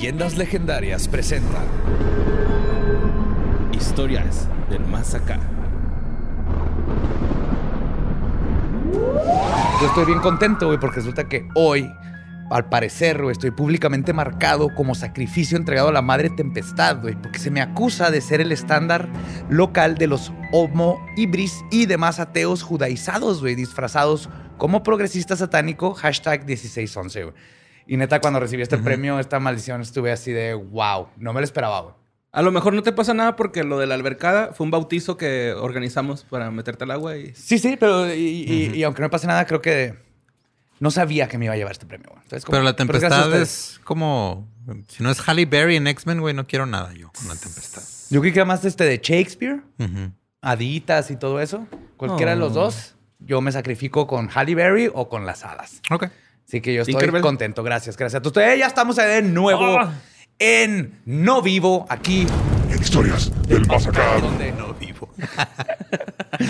Leyendas Legendarias presenta Historias del Más Acá. Yo estoy bien contento, güey, porque resulta que hoy, al parecer, güey, estoy públicamente marcado como sacrificio entregado a la madre tempestad, güey, porque se me acusa de ser el estándar local de los homo ibris y demás ateos judaizados, güey, disfrazados como progresista satánico, hashtag 1611, güey. Y neta, cuando recibí este premio, esta maldición, estuve así de wow, no me lo esperaba, güey. A lo mejor no te pasa nada porque lo de la albercada fue un bautizo que organizamos para meterte al agua y... Sí, sí, pero y, y- y aunque no me pase nada, creo que no sabía que me iba a llevar este premio, güey. Entonces, Pero la tempestad es como. Si no es Halle Berry en X-Men, güey, no quiero nada yo con la tempestad. Yo creí que era más este de Shakespeare, Ujú. haditas y todo eso. Cualquiera de los Oh. dos, yo me sacrifico con Halle Berry o con las hadas. Ok. Así que yo estoy Tinkerbell. contento. Gracias, gracias. Entonces, ya estamos de nuevo Ah. en No Vivo, aquí Historias del más acá. donde, No vivo.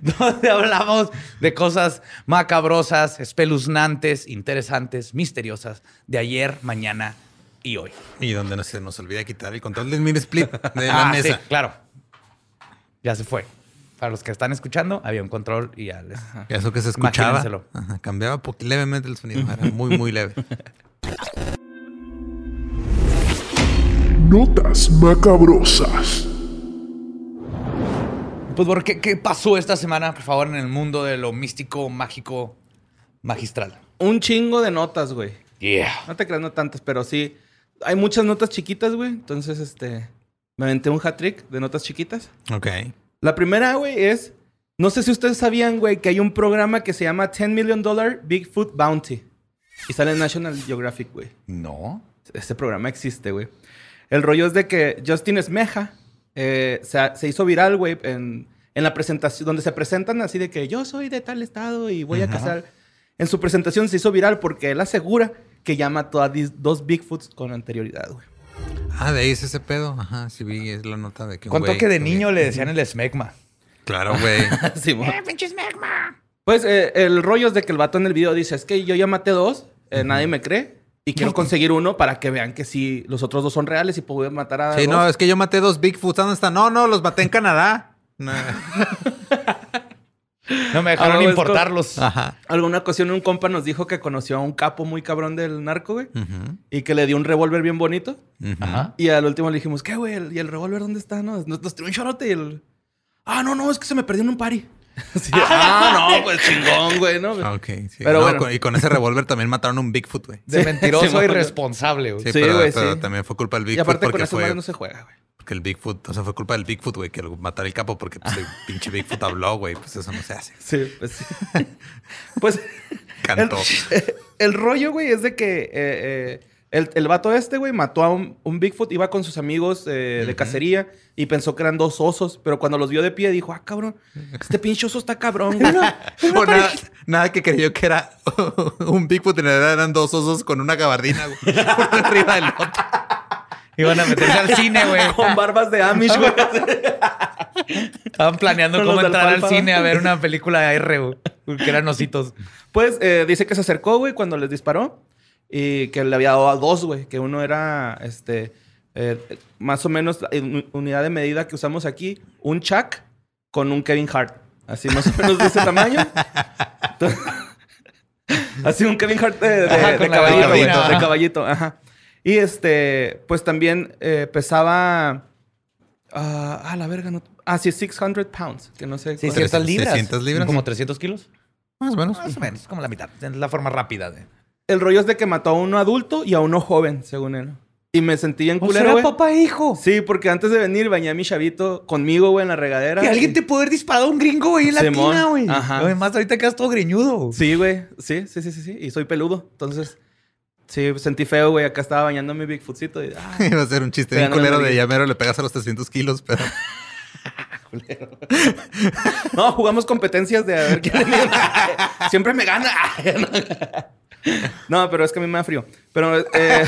donde hablamos de cosas macabrosas, espeluznantes, interesantes, misteriosas de ayer, mañana y hoy. Y donde no se nos olvida quitar el control del mini split de la Ah, sí, mesa. claro. Ya se fue. Para los que están escuchando, había un control y ya les... Eso que se escuchaba. Ajá, cambiaba levemente el sonido. Era muy, muy leve. Notas macabrosas. Pues, ¿por qué, ¿qué pasó esta semana, por favor, en el mundo de lo místico, mágico, magistral? Un chingo de notas, güey. Yeah. No te creas, no tantas, pero sí. Hay muchas notas chiquitas, güey. Entonces, este... Me aventé un hat-trick de notas chiquitas. Ok. La primera, güey, es... No sé si ustedes sabían, güey, que hay un programa que se llama 10 Million Dollar Bigfoot Bounty. Y sale en National Geographic, güey. No. Este programa existe, güey. El rollo es de que Justin Esmeja eh, se, se hizo viral, güey, en, en la presentación, donde se presentan así de que yo soy de tal estado y voy a cazar. En su presentación se hizo viral porque él asegura que ya mató a dos Bigfoots con anterioridad, güey. Ah, de ahí es ese pedo. Ajá, sí vi, es la nota de que. un ¿Cuánto güey que de niño le decían el esmegma? Claro, güey. Simón. Pues eh, el rollo es de que el vato en el video dice, es que yo ya maté dos, eh, nadie me cree, y quiero conseguir uno para que vean que sí, los otros dos son reales y puedo matar a Sí, dos. no, es que yo maté dos Bigfoots. ¿Dónde están? No, no, los maté en Canadá. No. No me dejaron Ah, importarlos. Ajá. Alguna ocasión un compa nos dijo que conoció a un capo muy cabrón del narco, güey. Ujú, Y que le dio un revólver bien bonito. Ajá. Y al último le dijimos, ¿qué, güey? ¿Y el revólver dónde está? No, nos, nos tiró un chorote y el... Ah, no, no, es que se me perdió en un party. Así, ah, no, pues chingón, güey, ¿no? Ok, sí. Pero No, bueno. con- y con ese revólver también mataron a un Bigfoot, güey. De mentiroso Simón. y responsable, güey. Sí, Sí, pero, güey, pero sí. también fue culpa del Y Bigfoot aparte con porque fue madres no se juega, güey. Porque el Bigfoot, o sea, fue culpa del Bigfoot, güey, que lo matara el capo porque pues, el pinche Bigfoot habló, güey, pues eso no se hace. Sí, pues sí. pues... Cantó. El, el rollo, güey, es de que eh, eh, el, el vato este, güey, mató a un, un Bigfoot, iba con sus amigos eh, de cacería y pensó que eran dos osos, pero cuando los vio de pie dijo, ah, cabrón, este pinche oso está cabrón, güey. O nada, nada que creyó que era un Bigfoot, en realidad eran dos osos con una gabardina, güey, uno arriba del otro. Iban a meterse al cine, güey. con barbas de Amish, güey. Estaban planeando Con cómo entrar al cine a ver una película de R, güey. Porque eran ositos. Pues eh, dice que se acercó, güey, cuando les disparó y que le había dado a dos, güey, que uno era, este, eh, más o menos en unidad de medida que usamos aquí, un Chuck con un Kevin Hart. Así más o menos de ese tamaño. Así un Kevin Hart de, de- Ajá, de con la caballito, gabardina, de caballito, ajá. Y este, pues también eh, pesaba... ah, ah, la verga, no... Ah, sí, 600 pounds, que no sé. cuánto- 600 libras. 600 libras. Como 300 kilos. Más o menos. Más o menos, como la mitad. Es la forma rápida de... El rollo es de que mató a uno adulto y a uno joven, según él. Y me sentí O culero, será güey. papá e hijo. Sí, porque antes de venir bañé a mi chavito conmigo, güey, en la regadera. Que alguien te puede haber disparado a un gringo, güey, en la tina, güey. Ajá. Además, ahorita quedas todo greñudo. Sí, güey. Sí, sí, sí, sí, sí. Y soy peludo. Entonces, sí, sentí feo, güey. Acá estaba bañando mi Bigfootcito y... ah, Iba a ser un chiste bien culero de llamero, le pegas a los 300 kilos, pero No, jugamos competencias de a ver quién Siempre me gana. No, pero es que a mí me da frío. Pero eh,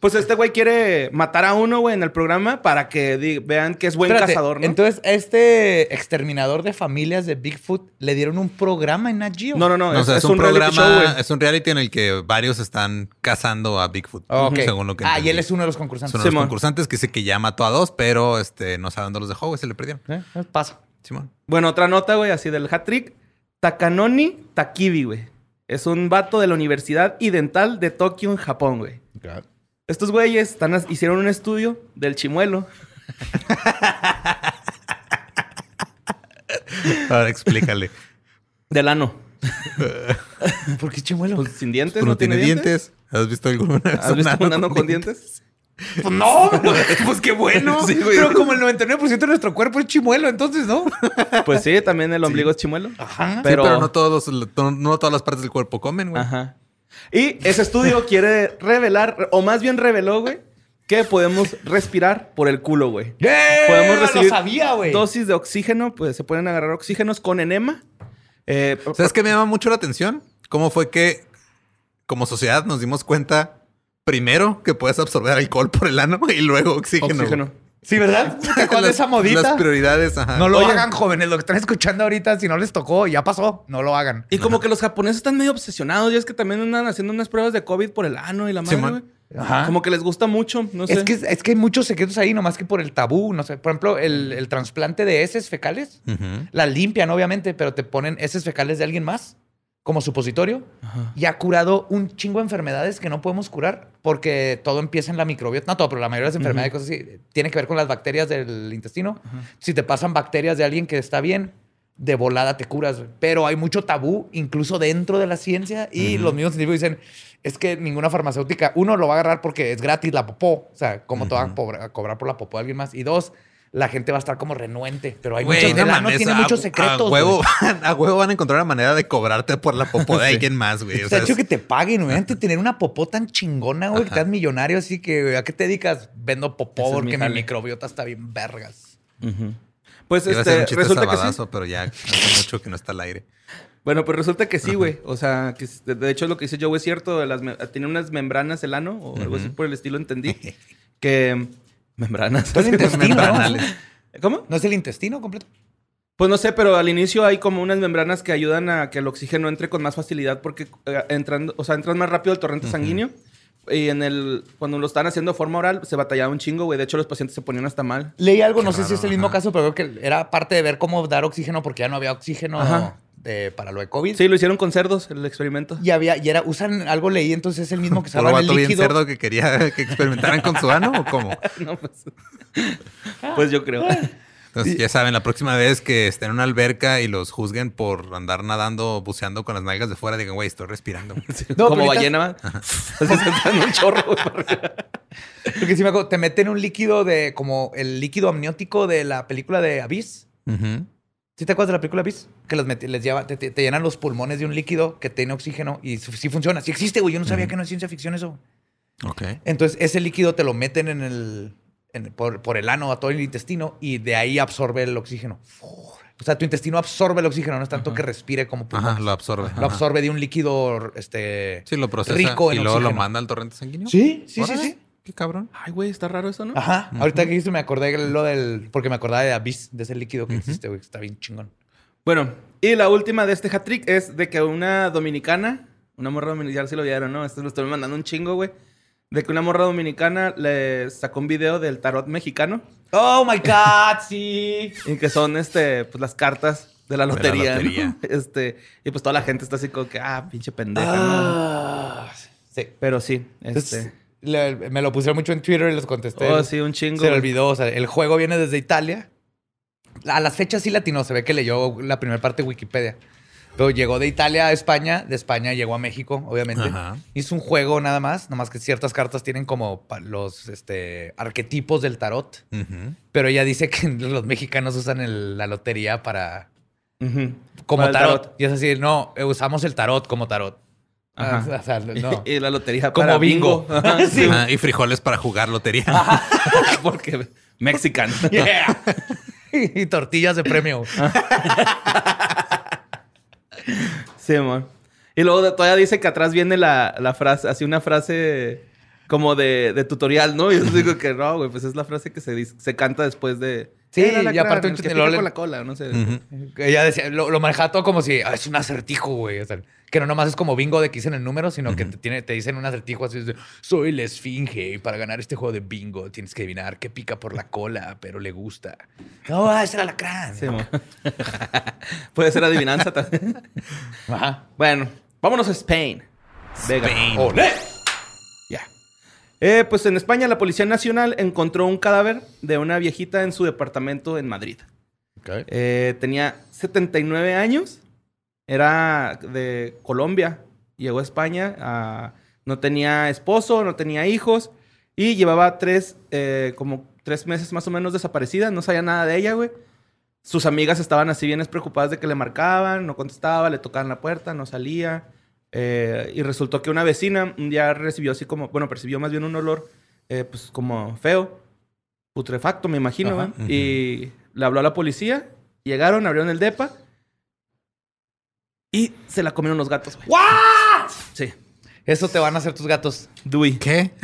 Pues este güey quiere matar a uno, güey, en el programa para que vean que es buen Espérate, cazador, ¿no? Entonces, este exterminador de familias de Bigfoot le dieron un programa en Nat Geo. no, no, no. No, es, o sea, es es, un, reality programa, show, güey. es un reality en el que varios están cazando a Bigfoot, Ah, ok. según lo que Ah, y entendí. él es uno de los concursantes. Son los Simón. concursantes que dice que ya mató a dos, pero este, no sabe dónde los dejó, güey, se le perdieron. Eh, eh, Pasa. Simón. Bueno, otra nota, güey, así del hat trick. Takanoni Takibi, güey. Es un vato de la Universidad Idental de Tokio, en Japón, güey. Estos güeyes están, hicieron un estudio del chimuelo. Ahora explícale. Del ano. ¿Por qué chimuelo? Pues sin dientes. ¿Tú no tiene dientes? ¿Has visto alguna vez ¿Has visto un ano con dientes? Pues no, pues qué bueno. Sí, güey. Pero como el 99% de nuestro cuerpo es chimuelo, entonces, ¿no? Pues sí, también el ombligo es chimuelo. Ajá. Pero, Pero, pero no, todos no todas las partes del cuerpo comen, güey. Ajá. Y ese estudio quiere revelar, o más bien reveló, güey, que podemos respirar por el culo, güey. ¡Yeah! Podemos Lo recibir sabía, güey. dosis de oxígeno, pues se pueden agarrar oxígenos con enema. Eh, ¿Sabes qué me llama mucho la atención? ¿Cómo fue que como sociedad nos dimos cuenta primero que puedes absorber alcohol por el ano y luego oxígeno? oxígeno. Sí, ¿verdad? ¿Te acuerdas de Las- esa modita? Las prioridades, ajá. No lo Oye. hagan, jóvenes. Lo que están escuchando ahorita, si no les tocó, ya pasó. No lo hagan. Y como que los japoneses están medio obsesionados. Y es que también andan haciendo unas pruebas de COVID por el ano y la madre, güey. Ajá. Como que les gusta mucho. No sé. Es que, es que hay muchos secretos ahí, nomás que por el tabú. No sé, por ejemplo, el, el trasplante de heces fecales. Ujú. La limpian, obviamente, pero te ponen heces fecales de alguien más como supositorio. Ajá. Y ha curado un chingo de enfermedades que no podemos curar porque todo empieza en la microbiota. No todo, pero la mayoría de las enfermedades y cosas así tiene que ver con las bacterias del intestino. Si te pasan bacterias de alguien que está bien, de volada te curas. Pero hay mucho tabú, incluso dentro de la ciencia. Y los mismos científicos dicen, es que ninguna farmacéutica, uno, lo va a agarrar porque es gratis la popó. O sea, ¿cómo te van a cobrar por la popó de alguien más? Y dos, la gente va a estar como renuente. Pero hay Güey, muchos, no mames, tiene a- muchos secretos. A huevo, a huevo van a encontrar una manera de cobrarte por la popó de alguien más, güey. O Está sea, hecho es- que te paguen, güey. Antes de tener una popó tan chingona, güey, que estás millonario, así que, güey, ¿a qué te dedicas? Vendo popó Ese es mi porque mi, microbiota está bien vergas. Pues iba a ser este, un chiste resulta que sí. sabadazo, pero ya hace mucho que no está al aire. Bueno, pues resulta que sí, güey. O sea, que de- hecho lo que dice Joe es cierto. Las tiene unas membranas el ano o algo así por el estilo, entendí. que... Membranas. Todo el intestino. ¿Cómo? ¿No es el intestino completo? Pues no sé, pero al inicio hay como unas membranas que ayudan a que el oxígeno entre con más facilidad porque eh, entran, o sea, entran más rápido al torrente sanguíneo. Y en el, cuando lo están haciendo de forma oral, se batallaba un chingo, güey. De hecho, los pacientes se ponían hasta mal. Leí algo, Qué no sé si es el mismo ajá. caso, pero creo que era parte de ver cómo dar oxígeno porque ya no había oxígeno Ajá. De- para lo de COVID. Sí, lo hicieron con cerdos, el experimento. Y había, y era, usan algo leí, entonces es el mismo que ¿Puro salva el vato bien líquido. cerdo que quería que experimentaran con su ano o cómo? No, pues, pues yo creo. Entonces, ya saben, la próxima vez que estén en una alberca y los juzguen por andar nadando, buceando con las nalgas de fuera, digan, güey, estoy respirando. No, como ballena, ¿va? Así se dan un chorro. Porque sí me acuerdo, te meten un líquido de, como el líquido amniótico de la película de Abyss. Ujú. ¿Sí te acuerdas de la película Abyss? Que los les lleva, te, te- te llenan los pulmones de un líquido que tiene oxígeno y sí sí funciona. Sí existe, güey. Yo no sabía que no es ciencia ficción eso. Ok. Entonces, ese líquido te lo meten en el, en- por, por el ano a todo el intestino y de ahí absorbe el oxígeno. O sea, tu intestino absorbe el oxígeno, no es tanto que respire como pulmones. Ajá, lo absorbe. Lo Ajá. absorbe de un líquido este, Sí, lo procesa rico y en luego lo manda al torrente sanguíneo. Sí, sí, sí, Órale, sí. Qué cabrón. Ay, güey, está raro eso, ¿no? Ajá. Ahorita que dijiste me acordé de lo del... Porque me acordaba de Abyss, de ese líquido que existe, güey. Está bien chingón. Bueno, y la última de este hat trick es de que una dominicana, una morra dominicana, ya se lo vieron, ¿no? Esto lo estoy mandando un chingo, güey. De que una morra dominicana le sacó un video del tarot mexicano Oh, my God, sí. y que son, este, pues las cartas de la De la lotería. ¿no? lotería. Este, y pues toda la gente está así como que, ah, pinche pendeja, ¿no? Ah, sí. Pero sí, Entonces, este. Le- me lo pusieron mucho en Twitter y les contesté. Oh, sí, un chingo. Se le olvidó. O sea, el juego viene desde Italia. A las fechas sí latino. Se ve que leyó la primera parte de Wikipedia. Pero llegó de Italia a España. De España llegó a México, obviamente. Ajá. Hizo un juego nada más. Nomás que ciertas cartas tienen como los este, arquetipos del tarot. Ujú. Pero ella dice que los mexicanos usan el- la lotería para... Como Para el tarot. Y es así, no, eh, usamos el tarot como tarot. Ajá. Ah, o sea, no. y la lotería Como para bingo. bingo. Ajá, Sí. Y frijoles para jugar lotería. Porque mexican. Yeah. y tortillas de premio. Sí, amor. Y luego de- todavía dice que atrás viene la, la frase, así una frase como de, de tutorial, ¿no? Yo digo que no, güey, pues es la frase que se, dice- se canta después de... Sí, "El y aparte un con la cola, no sé. Ella decía, lo, lo manejaba todo como si "Ah, es un acertijo, güey. O sea, que no nomás es como bingo de que dicen el número, sino que te, tiene, te dicen un acertijo así de soy la esfinge y para ganar este juego de bingo tienes que adivinar qué pica por la cola, pero le gusta. No, es el alacrán. Sí. Puede ser adivinanza también. Ajá. Bueno, vámonos a Spain. Vega. Spain. ¡Olé! Eh, pues en España la Policía Nacional encontró un cadáver de una viejita en su departamento en Madrid. Eh, tenía 79 años. Era de Colombia. Llegó a España. ah, no tenía esposo, no tenía hijos. Y llevaba tres, eh, como tres meses más o menos desaparecida. No sabía nada de ella, güey. Sus amigas estaban así bien preocupadas de que le marcaban, no contestaba, le tocaban la puerta, no salía. Eh, y resultó que una vecina un día recibió así como, bueno, percibió más bien un olor, eh, pues como feo, putrefacto, me imagino. Y le habló a la policía, llegaron, abrieron el depa y se la comieron los gatos. ¿What? Sí. Eso te van a hacer tus gatos. Dewey. ¿Qué?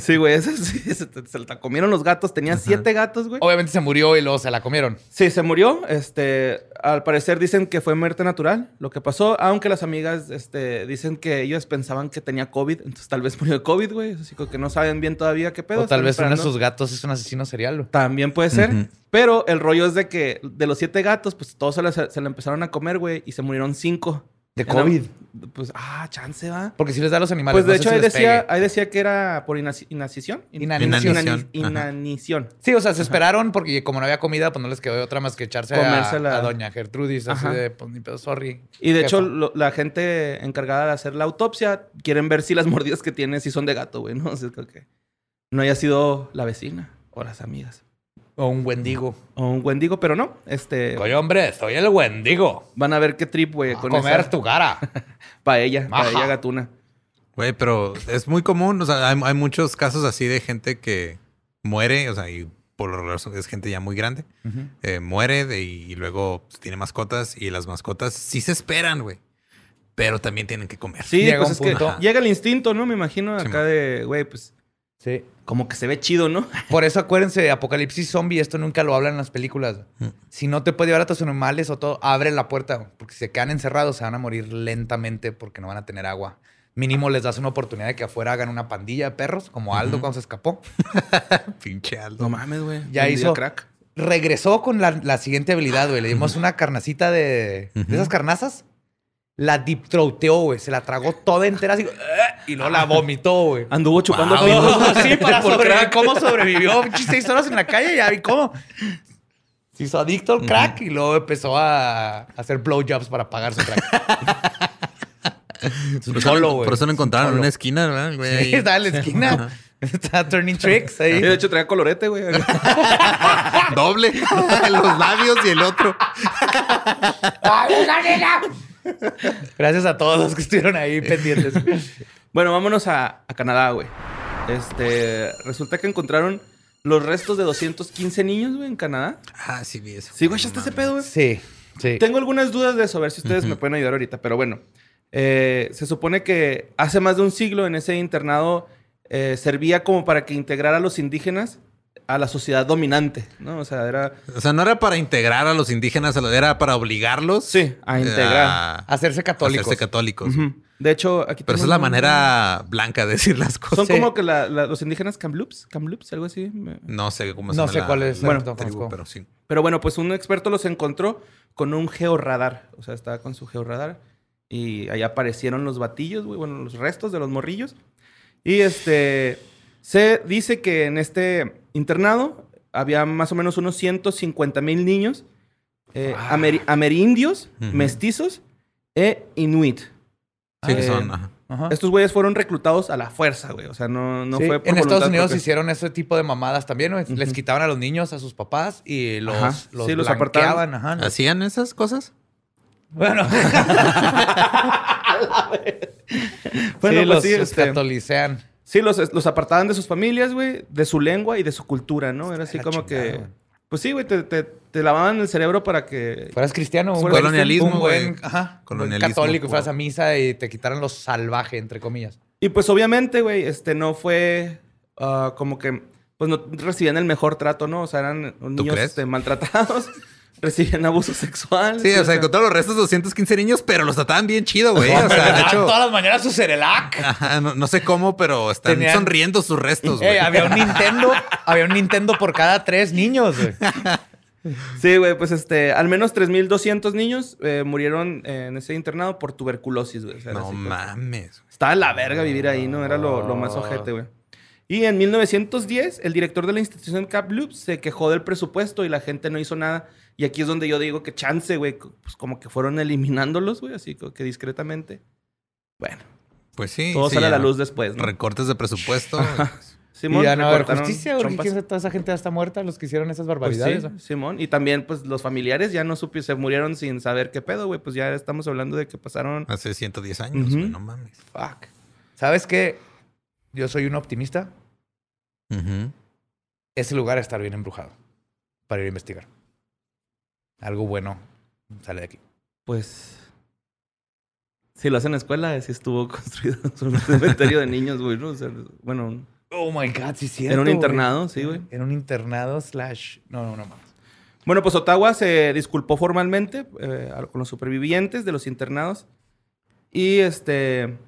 Sí, güey, sí, se, se la comieron los gatos. Tenía siete gatos, güey. Obviamente se murió y luego se la comieron. Sí, se murió. Este, al parecer dicen que fue muerte natural lo que pasó, aunque las amigas este, dicen que ellos pensaban que tenía COVID, entonces tal vez murió de COVID, güey. Así que no saben bien todavía qué pedo. o tal vez uno de esperando. sus gatos es un asesino serial. güey. También puede ser. Pero el rollo es de que de los siete gatos, pues todos se la, se la empezaron a comer, güey, y se murieron cinco. De la- COVID. Pues, ah, chance va. Porque si les da a los animales. Pues de no hecho si ahí decía, ahí decía que era por inanición. In- Inanición. inani- Inanición. Inanición. Sí, o sea, se esperaron porque como no había comida, pues no les quedó otra más que echarse a, Comérsela. a doña Gertrudis. Así de, pues ni pedo, sorry. Y de hecho, lo- la gente encargada de hacer la autopsia quieren ver si las mordidas que tiene si son de gato, güey, ¿no? O sea, creo que no haya sido la vecina o las amigas. O un wendigo. O un wendigo, pero no. Este. Oye, hombre, soy el wendigo. Van a ver qué trip, güey, A con comer esa tu cara. paella, Ajá. paella gatuna. Güey, pero es muy común. O sea, hay, hay muchos casos así de gente que muere, o sea, y por lo regular es gente ya muy grande. eh, muere de- y luego pues, tiene mascotas y las mascotas sí se esperan, güey. Pero también tienen que comer. Sí, Llega pues es que llega el instinto, ¿no? Me imagino acá de, güey, pues Sí. como que se ve chido, ¿no? Por eso acuérdense, Apocalipsis Zombie, esto nunca lo hablan en las películas. Mm. Si no te puede llevar a tus animales o todo, abre la puerta. Porque si se quedan encerrados, se van a morir lentamente porque no van a tener agua. Mínimo les das una oportunidad de que afuera hagan una pandilla de perros, como Aldo cuando se escapó. Pinche Aldo. No mames, güey. Ya Un hizo- crack. Regresó con la, la siguiente habilidad, güey. Le dimos una carnacita de, de esas carnazas. La deep throateó, güey. Se la tragó toda entera así. Y no la vomitó, güey. Anduvo chupando Wow. No, sí, para sobrevivir. ¿Cómo sobrevivió? Pinches Seis horas en la calle, ya vi cómo. Se hizo adicto al crack y luego empezó a hacer blowjobs para pagar su crack. Por eso, Solo, lo- güey. por eso lo encontraron en una esquina, ¿verdad? güey? Sí, estaba en la esquina. Estaba turning tricks ahí. De hecho, traía colorete, güey. Doble. Los labios y el otro. Gracias a todos los que estuvieron ahí pendientes. Bueno, vámonos a, a Canadá, güey. Este, resulta que encontraron los restos de 215 niños, güey, en Canadá. Ah, sí, vi eso. Sí, güey, ya está ese pedo, güey. Sí, sí. Tengo algunas dudas de eso, a ver si ustedes me pueden ayudar ahorita, pero bueno. Eh, se supone que hace más de un siglo en ese internado eh, servía como para que integrara a los indígenas a la sociedad dominante, ¿no? O sea, era... O sea, no era para integrar a los indígenas, era para obligarlos. Sí, a integrar. A Hacerse católicos. hacerse católicos. De hecho, aquí Pero esa es la un- manera blanca de decir las cosas. Son Sí. como que la- la- los indígenas Kamloops, Kamloops, algo así. No sé cómo se No llama sé la- cuál es, bueno, no tribu, pero sí. Pero bueno, pues un experto los encontró con un georradar. O sea, estaba con su georradar. Y ahí aparecieron los batillos, güey. Bueno, los restos de los morrillos. Y este. Se dice que en este internado había más o menos unos 150 mil niños. eh, Ah. ameri- amerindios, mestizos e inuit. Sí, que Eh, son. ajá. Ajá. Estos güeyes fueron reclutados a la fuerza, güey. O sea, no, no Sí, fue por en Estados Unidos propia. hicieron ese tipo de mamadas también, güey. Les quitaban a los niños a sus papás y los, Ajá. los, Sí, los ajá. ¿Hacían esas cosas? Bueno, Bueno, sí, pues los sí, este- catolicean. Sí, los, los apartaban de sus familias, güey, de su lengua y de su cultura, ¿no? Era así como chingada, que. güey. Pues sí, güey, te, te, te lavaban el cerebro para que. Fueras cristiano, un Fueras buen, colonialismo, un buen, güey. ajá, buen Colonialismo católico, fueras a misa y te quitaran lo salvaje, entre comillas. Y pues obviamente, güey, este no fue ah, como que, pues no recibían el mejor trato, ¿no? O sea, eran niños este, maltratados, recibían abuso sexual. Sí, o sea, encontraron los restos de 215 niños, pero los trataban bien chido, güey. O sea, de hecho, todas las mañanas su Cerelac. ajá, no, no sé cómo, pero están Tenían- sonriendo sus restos, güey. Eh, había un Nintendo, había un Nintendo por cada tres niños, güey. Sí, güey, pues este, al menos 3.200 niños eh, murieron en ese internado por tuberculosis, güey. O sea, era No así mames. Estaba de la verga vivir ahí, ¿no? Era lo, lo más ojete, güey. Y en 1910, el director de la institución Kamloops se quejó del presupuesto y la gente no hizo nada. Y aquí es donde yo digo que chance, güey, pues como que fueron eliminándolos, güey, así como que discretamente. Bueno, Pues sí. todo sí, sale a la luz después, ¿no? Recortes de presupuesto. Simón, y ya no a haber justicia, porque toda esa gente ya está muerta, los que hicieron esas Pues barbaridades. sí, ¿no? Simón. Y también, pues, los familiares ya no supieron, se murieron sin saber qué pedo, güey. Pues ya estamos hablando de que pasaron... Hace 110 años. No mames. Fuck. ¿Sabes qué? Yo soy un optimista. Ese lugar está bien embrujado para ir a investigar. Algo bueno sale de aquí. Pues... Si lo hacen en la escuela, sí estuvo construido un cementerio de niños, güey, ¿no? O sea, bueno, Oh my God, sí, cierto. Era un güey. internado, sí, güey. Era un internado slash. No, no, no mames. Bueno, pues Ottawa se disculpó formalmente eh, con los supervivientes de los internados. Y este.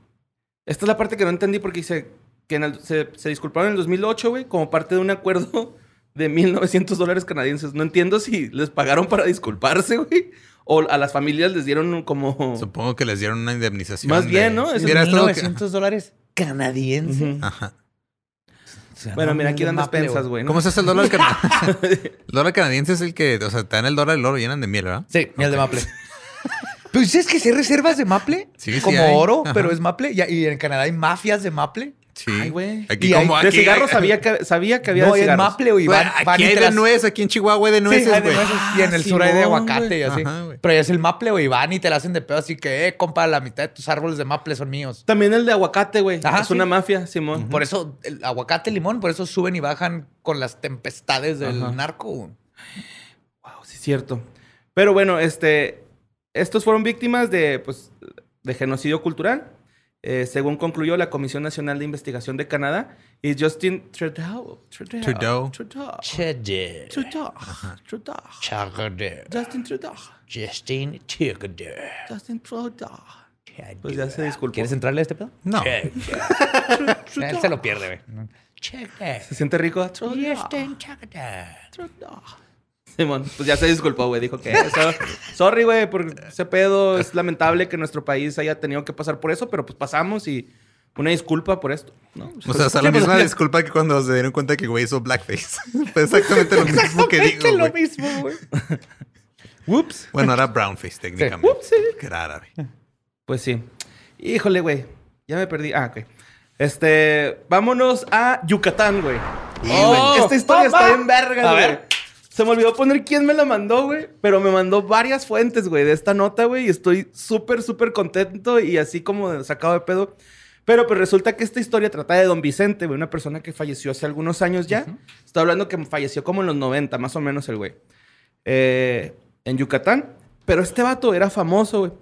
Esta es la parte que no entendí porque dice que el- se, se disculparon en el 2008, güey, como parte de un acuerdo de 1.900 dólares canadienses. No entiendo si les pagaron para disculparse, güey, o a las familias les dieron como. Supongo que les dieron una indemnización. Más bien, de- ¿no? Es Hubiera estado que- 900 dólares canadienses. Ajá. O sea, Bueno, no mira, aquí dan despensas, güey. ¿no? ¿Cómo se hace el dólar canadiense? el dólar canadiense es el que, o sea, te dan el dólar y lo llenan de miel, ¿verdad? Sí, miel de maple. Pues es que si hay reservas de maple, Sí, sí como oro, Ajá. pero es maple. Y, y en Canadá hay mafias de maple. Sí. Ay, güey. Aquí Y hay- como De cigarros sabía que, sabía que había no, de y es cigarros. maple, güey. Van, aquí hay de nuez, aquí en Chihuahua hay de Sí, nueces, hay de güey. nueces. Y en el sur hay de aguacate y así. Ajá, pero ya es el maple, güey. Van y te la hacen de pedo así que, eh, compa, la mitad de tus árboles de maple son míos. También el de aguacate, güey. Ajá, Es sí. una mafia, Simón. Por eso, el aguacate, limón, por eso suben y bajan con las tempestades del Ajá. narco. Wow, sí es cierto. Pero bueno, este, estos fueron víctimas de, pues, de genocidio cultural, eh, según concluyó la Comisión Nacional de Investigación de Canadá y Justin Trudeau. Trudeau. Trudeau. Trudeau. Trudeau. Trudeau. Justin Trudeau. Justin Chagada. Justin Trudeau. Pues ya se disculpó. ¿Quieres entrarle a este pedo? No. Él se lo pierde, güey. ¿Se siente rico? Trudeau. Justin Chagada. Trudeau. Simón, pues ya se disculpó, güey. Dijo que eso. Sorry, güey, por ese pedo. Es lamentable que nuestro país haya tenido que pasar por eso, pero pues pasamos y una disculpa por esto, ¿no? O sea, hasta la Sí, pues, misma disculpa que cuando se dieron cuenta que güey hizo blackface. Fue exactamente lo mismo que Exactamente digo, lo güey. mismo, güey. Whoops. Bueno, era brownface técnicamente. Ups, sí. Que era árabe. Pues sí. Híjole, güey. Ya me perdí. Ah, ok. Este, vámonos a Yucatán, güey. Oh, Esta historia papá. está bien verga, güey. Se me olvidó poner quién me la mandó, güey. Pero me mandó varias fuentes, güey, de esta nota, güey. Y estoy súper, súper contento y así como sacado de pedo. Pero pues resulta que esta historia trata de Don Vicente, güey. Una persona que falleció hace algunos años ya. Estoy hablando que falleció como en los 90, más o menos el güey. Eh, en Yucatán. Pero este vato era famoso, güey.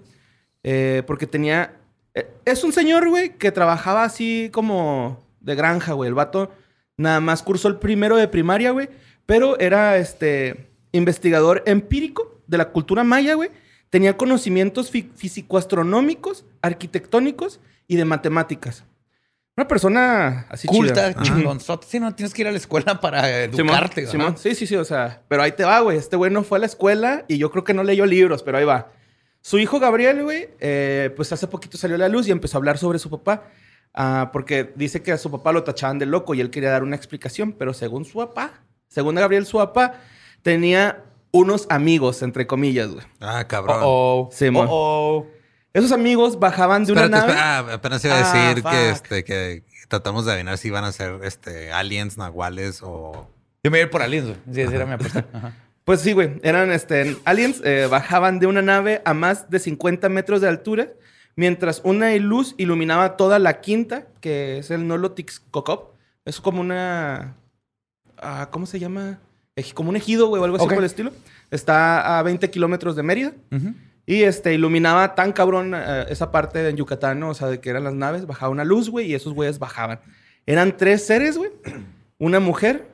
Eh, porque tenía... eh, es un señor, güey, que trabajaba así como de granja, güey. El vato nada más cursó el primero de primaria, güey. Pero era, este, investigador empírico de la cultura maya, güey. Tenía conocimientos fi- físico-astronómicos, arquitectónicos y de matemáticas. Una persona así. Culta, chingonzote. Si no tienes que ir a la escuela para Simón, educarte, ¿verdad? Simón. Sí, sí, sí, o sea, pero ahí te va, güey. Este güey no fue a la escuela y yo creo que no leyó libros, pero ahí va. Su hijo Gabriel, güey, eh, pues hace poquito salió a la luz y empezó a hablar sobre su papá. ah, porque dice que a su papá lo tachaban de loco y él quería dar una explicación, pero según su papá, según Gabriel, su papá tenía unos amigos, entre comillas, güey. Ah, cabrón. Oh, oh. Simón. Oh, oh. Esos amigos bajaban de una Espérate, nave. espera, ah, apenas iba a Ah, decir que, este, que tratamos de adivinar si iban a ser este, aliens, nahuales o... Yo me voy a ir por aliens, güey. Sí, esa era mi apuesta. Ajá. Pues sí, güey. Eran este, aliens. eh, bajaban de una nave a más de 50 metros de altura, mientras una luz iluminaba toda la quinta, que es el Nolotixcocop. Es como una. ¿Cómo se llama? Como un ejido, güey, o algo así por el estilo. Está a 20 kilómetros de Mérida. Ujú. Y este, iluminaba tan cabrón eh, esa parte de Yucatán, ¿no? O sea, de que eran las naves, bajaba una luz, güey, y esos güeyes bajaban. Eran tres seres, güey. Una mujer,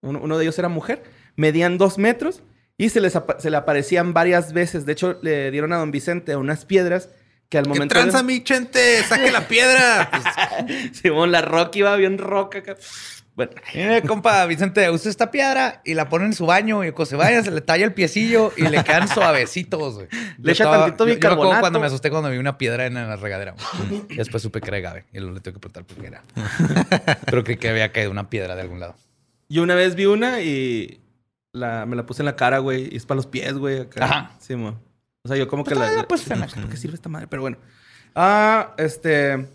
uno, uno de ellos era mujer, medían dos metros y se, les se le aparecían varias veces. De hecho, le dieron a don Vicente unas piedras que al ¿Qué momento... tranza, mi chente? ¡Saque la piedra! Pues, Simón, la Rocky iba bien roca acá. Bueno, Mire, compa, Vicente, usa esta piedra y la pone en su baño y cuando se vaya se le talla el piecillo y le quedan suavecitos, güey. Le echa Yo tantito yo- yo acuerdo bicarbonato. cuando me asusté cuando vi una piedra en la regadera. Y después supe que era agave y luego le tengo que preguntar por qué era. Pero creí que había caído una piedra de algún lado. yo una vez vi una y la, me la puse en la cara, güey. Y es para los pies, güey. Acá. Ajá. Simón. O sea, yo como que Pues, la... ah, pues, ¿Para qué sirve esta madre? Pero bueno. Ah, este...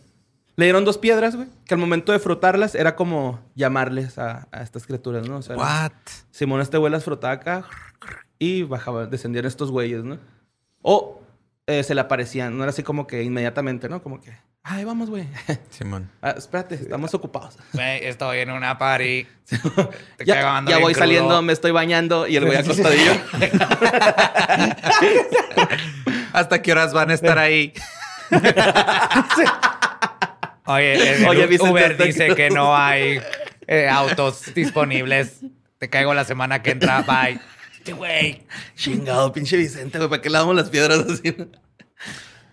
Le dieron dos piedras, güey. Que al momento de frotarlas era como llamarles a, a estas criaturas, ¿no? O sea, ¿what? Simón este güey las frotaba acá y bajaba, descendían estos güeyes, ¿no? O eh, se le aparecían, no era así como que inmediatamente, ¿no? Como que, ay, vamos, güey. Simón. Ah, espérate, estamos ocupados. Güey, estoy en una party. Te ya ya voy crudo. saliendo, me estoy bañando y el güey acostadillo. ¿Hasta qué horas van a estar ahí? Oye, el Oye, Vicente, Uber dice que- no hay eh, autos disponibles. Te caigo la semana que entra. Bye. Este güey. Chingado, pinche Vicente, güey, ¿para qué le damos las piedras así?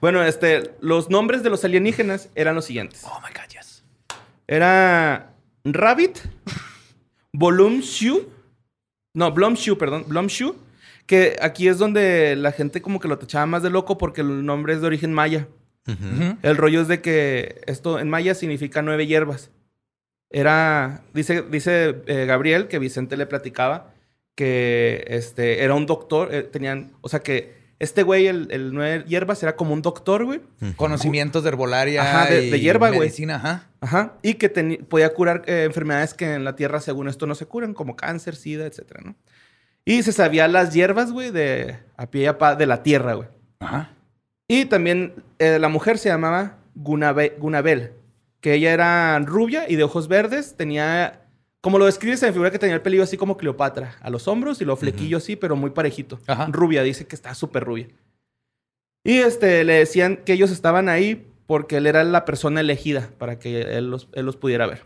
bueno, este, los nombres de los alienígenas eran los siguientes. Oh my God, yes. Era Rabbit, Volumshoe, no, Blumshoe, perdón, Blumshoe, que aquí es donde la gente como que lo tachaba más de loco porque el nombre es de origen maya. El rollo es de que esto en maya significa nueve hierbas. Era, dice, dice eh, Gabriel que Vicente le platicaba que este, era un doctor, eh, tenían, o sea que este güey, el, el nueve hierbas, era como un doctor, güey. Conocimientos de herbolaria. Ajá, de- y de hierba, güey. Medicina, ajá. Ajá. Y que podía curar eh, enfermedades que en la tierra, según esto, no se curan, como cáncer, sida, etcétera, ¿no? Y se sabía las hierbas, güey, de a pie y a pa de la tierra, güey. Ajá. Y también eh, la mujer se llamaba Gunabe- Gunabel, que ella era rubia y de ojos verdes, tenía, como lo describe, se me figura que tenía el pelillo así como Cleopatra, a los hombros y los flequillos así, pero muy parejito. Ajá. Rubia, dice que está súper rubia. Y este, le decían que ellos estaban ahí porque él era la persona elegida para que él los, él los pudiera ver.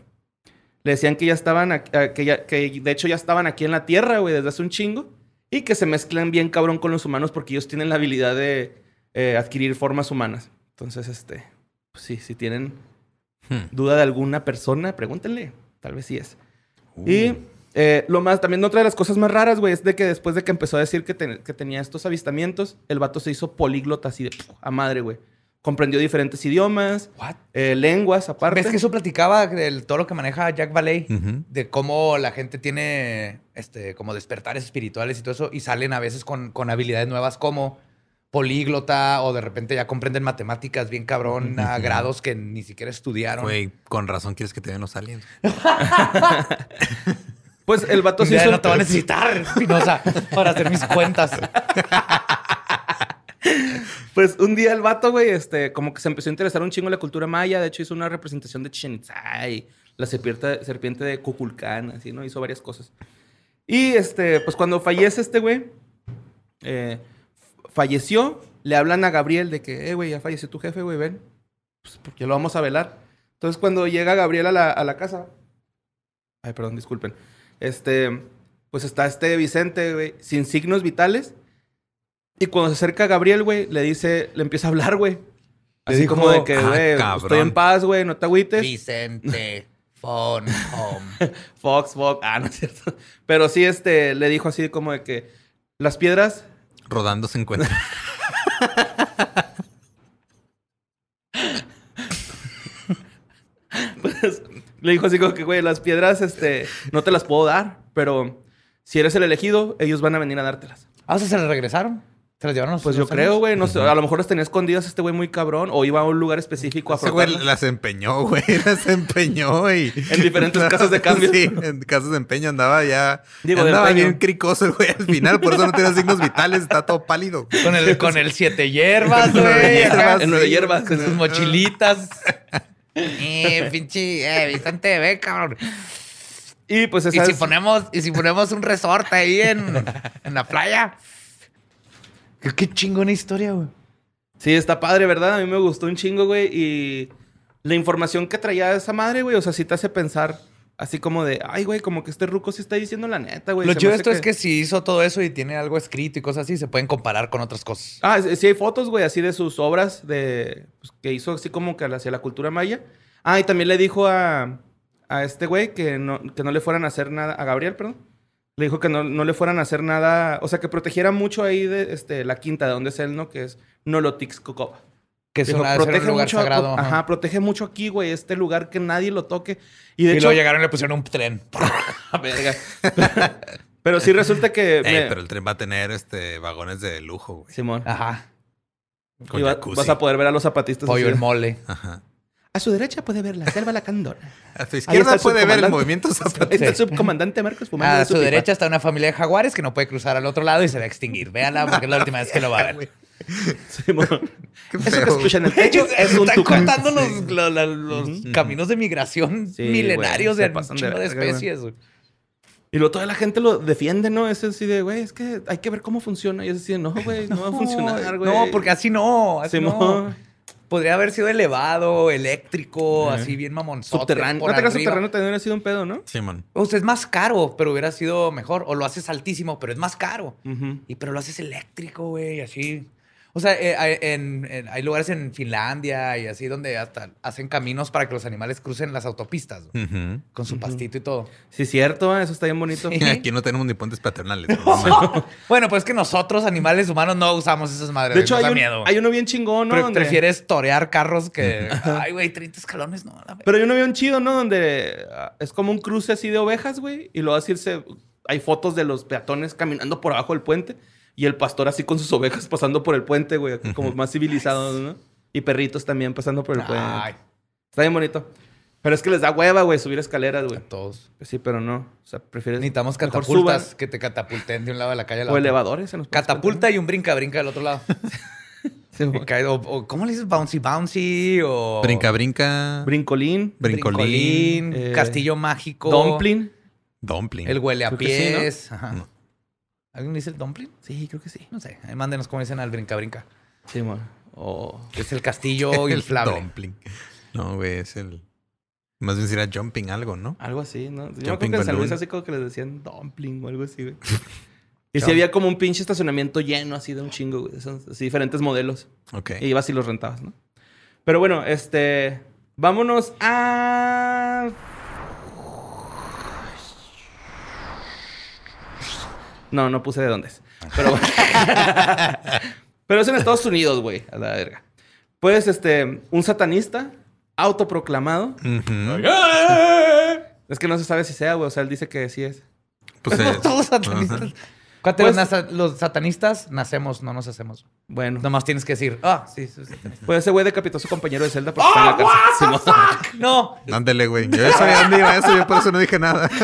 Le decían que ya estaban, aquí- que, ya, que de hecho ya estaban aquí en la Tierra, güey, desde hace un chingo. Y que se mezclan bien cabrón con los humanos porque ellos tienen la habilidad de eh, adquirir formas humanas. Entonces, este, pues sí, si tienen Hmm. duda de alguna persona, pregúntenle. Tal vez sí es. Uh. Y eh, lo más, también otra de las cosas más raras, güey, es de que después de que empezó a decir que, ten- que tenía estos avistamientos, el vato se hizo políglota así de a madre, güey. Comprendió diferentes idiomas, What? eh, lenguas aparte. ¿Ves que eso platicaba de todo lo que maneja Jack Valley? De cómo la gente tiene este, como despertares espirituales y todo eso, y salen a veces con, con habilidades nuevas como políglota o de repente ya comprenden matemáticas bien cabrón a grados que ni siquiera estudiaron. Güey, con razón quieres que te den los aliens. Pues el vato se Ya hizo... no te va a necesitar, Espinosa, para hacer mis cuentas. Pues un día el vato, güey, este, como que se empezó a interesar un chingo en la cultura maya. De hecho, hizo una representación de Chichen Itza y la serpiente, serpiente de Kukulcán, así, ¿no? Hizo varias cosas. Y, este, pues cuando fallece este güey, eh, falleció, le hablan a Gabriel de que, eh, güey, ya falleció tu jefe, güey, ven. Pues porque lo vamos a velar. Entonces, cuando llega Gabriel a la, a la casa... Ay, perdón, disculpen. Este, pues está este Vicente, güey, sin signos vitales. Y cuando se acerca a Gabriel, güey, le dice, le empieza a hablar, güey. Así dijo, como de que, "Ah, güey, cabrón". estoy en paz, güey, no te agüites. Vicente, phone, home. Fox, Fox, ah, no es cierto. Pero sí, este, le dijo así como de que las piedras, Rodando se encuentra. pues, le dijo así como que, güey, las piedras, este, no te las puedo dar, pero si eres el elegido, ellos van a venir a dártelas. Ah, o sea, se le regresaron. Se las llevaron los Pues yo creo, güey, no sé, a lo mejor las tenía escondidas este güey muy cabrón, o iba a un lugar específico a Ese güey frotarlas. las empeñó, güey. Las empeñó y... En diferentes casas de cambio. Sí, en casas de empeño andaba ya... Digo, de andaba bien cricoso el güey al final. Por eso no tiene signos vitales. Está todo pálido. Con el, con el siete hierbas, güey. En nueve hierbas. Con sus mochilitas. eh, pinche, eh, Vicente, ve, cabrón. Y pues Y esa si es- ponemos, y si ponemos un resort ahí en, en la playa. Qué, chingona historia, güey. Sí, está padre, ¿verdad? A mí me gustó un chingo, güey. Y la información que traía esa madre, güey, o sea, sí te hace pensar así como de, ay, güey, como que este ruco sí está diciendo la neta, güey. Lo chido de esto es que si hizo todo eso y tiene algo escrito y cosas así, se pueden comparar con otras cosas. Ah, sí sí hay fotos, güey, así de sus obras de pues, que hizo así como que hacia la cultura maya. Ah, y también le dijo a, a este güey que no, que no le fueran a hacer nada, a Gabriel, perdón. Le dijo que no, no le fueran a hacer nada, o sea, que protegiera mucho ahí de este, la quinta, de donde es él, ¿no? Que es Nolotix Cocoba. Que es, Dijo, un lugar mucho, sagrado. ajá. ajá. protege mucho aquí, güey, este lugar que nadie lo toque. Y de y hecho, luego llegaron y le pusieron un tren. a verga. pero sí resulta que... Ey, me- pero el tren va a tener este vagones de lujo, güey. Simón. Ajá. Con Y va- vas a poder ver a los zapatistas. Pollo el mole. Ajá. A su derecha puede ver la selva la candona. A Ahí izquierda puede ver el movimiento zapatista. está el subcomandante Marcos fumando A de su derecha está una familia de jaguares que no puede cruzar al otro lado y se va a extinguir. Véanla porque es la última vez que lo va a ver. Qué Eso que feo. escuchan en el techo Ellos es un están cortando los, caminos de migración Sí, milenarios de de de especies. Y luego toda la gente lo defiende, ¿no? Es así de, güey, es que hay que ver cómo funciona. Y es así, no, güey, no va a funcionar, güey. No, porque así no. Así no. Podría haber sido elevado, eléctrico, así bien mamonzote. Subterráneo. por No te subterráneo también hubiera sido un pedo, ¿no? Simón. O sea, es más caro, pero hubiera sido mejor. O lo haces altísimo, pero es más caro. Y pero lo haces eléctrico, güey, así. O sea, eh, hay- en- en- hay lugares en Finlandia y así donde hasta hacen caminos para que los animales crucen las autopistas, con su pastito y todo. Sí, cierto, eso está bien bonito. Sí. Aquí no tenemos ni puentes paternales. no. Bueno, pues que nosotros, animales humanos, no usamos esas madres. De hecho, hay, da un- miedo. hay uno bien chingón, ¿no? Pre- Donde- Prefieres torear carros que. Ay, güey, 30 escalones, no. la Pero hay uno bien chido, ¿no? Donde ah, es como un cruce así de ovejas, güey. Y luego así irse... Hay fotos de los peatones caminando por abajo del puente. Y el pastor así con sus ovejas pasando por el puente, güey. Como más civilizados, ¿no? Y perritos también pasando por el puente. Ay, Está bien bonito. Pero es que les da hueva, güey, subir escaleras, güey. a todos. Pues sí, pero no. O sea, prefieres... Necesitamos catapultas que te catapulten de un lado de la calle a la O otra. elevadores. se nos Catapulta y un brinca-brinca del otro lado. Sí, o, o, ¿Cómo le dices? Bouncy Bouncy o... Brinca, brinca. Brincolín. Brincolín. Brincolín, eh, Castillo Mágico. Dumpling. Dumpling. El huele a pies. Ajá. No. ¿Alguien dice el dumpling? Sí, creo que sí. No sé. Ahí mándenos cómo dicen al brinca-brinca. Sí, man. O... Es el castillo El inflable. dumpling. No, güey, es el. Más bien sería jumping algo, ¿no? Algo así, ¿no? Yo creo Jumping que en San Luis así como que les decían dumpling o algo así, güey. y si había como un pinche estacionamiento lleno así de un chingo, güey. Esos, así diferentes modelos. Ok. Y ibas y los rentabas, ¿no? Pero bueno, este... Vámonos a... No, no puse de dónde es. Pero, Pero es en Estados Unidos, güey. A la verga. Pues, este... Un satanista autoproclamado. Ujú. Es que no se sabe si sea, güey. O sea, él dice que sí es. Pues, eh, Todos satanistas. Pues- los, satanistas nacemos, no nos hacemos. Bueno. Nomás tienes que decir, ah, sí, sí, sí. Pues ese güey decapitó a su compañero de celda porque está en la cárcel. Simón. No, Ándale, güey. Yo ya sabía dónde iba eso, yo por eso no dije nada.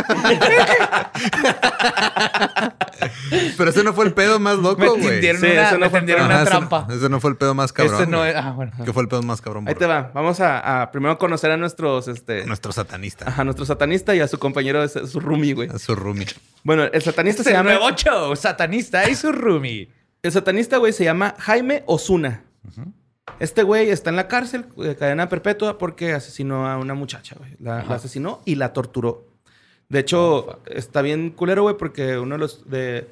Pero ese no fue el pedo más loco, güey. tendieron Sí, una, eso no me tendieron Ajá, una ese- trampa. Ese, no fue el pedo más cabrón. Este no es, ah, bueno. ¿Qué fue el pedo más cabrón? Ahí te va. Vamos a, a primero conocer a nuestros, este... Nuestro satanista. Ajá, nuestro satanista y a su compañero, su roomie, güey. A su roomie. Bueno, el satanista Este se llama... nuevo satanista y su roomie. El satanista, güey, se llama Jaime Osuna. Este güey está en la cárcel de cadena perpetua porque asesinó a una muchacha, güey. La, la asesinó y la torturó. De hecho, está bien culero, güey, porque uno de los de,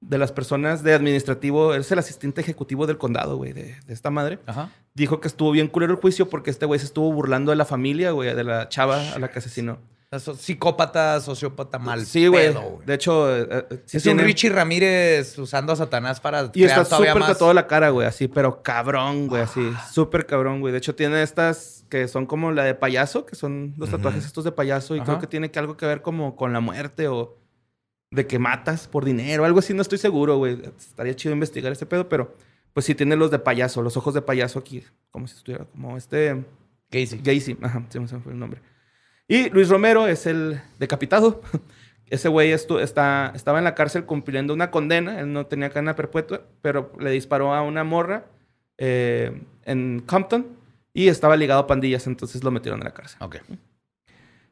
de las personas de administrativo, es el asistente ejecutivo del condado, güey, de, de esta madre. Ajá. Dijo que estuvo bien culero el juicio porque este güey se estuvo burlando de la familia, güey, de la chava a la que asesinó. Psicópata, sociópata, mal. sí, güey. De hecho, eh, eh, sí es tiene- un Richie Ramírez usando a Satanás para Y está súper más. tatuado la cara, güey, así, pero cabrón, güey, así. Súper cabrón, güey. De hecho, tiene estas que son como la de payaso, que son los tatuajes estos de payaso, y Ajá. creo que tiene que algo que ver como con la muerte o de que matas por dinero, algo así, no estoy seguro, güey. Estaría chido investigar ese pedo, pero pues sí tiene los de payaso, los ojos de payaso aquí, como si estuviera, como este Casey. Gacy, ajá, se me fue el nombre. Y Luis Romero es el decapitado. Ese güey está, estaba en la cárcel cumpliendo una condena. Él no tenía cadena perpetua, pero le disparó a una morra eh, en Compton y estaba ligado a pandillas, entonces lo metieron en la cárcel. Ok.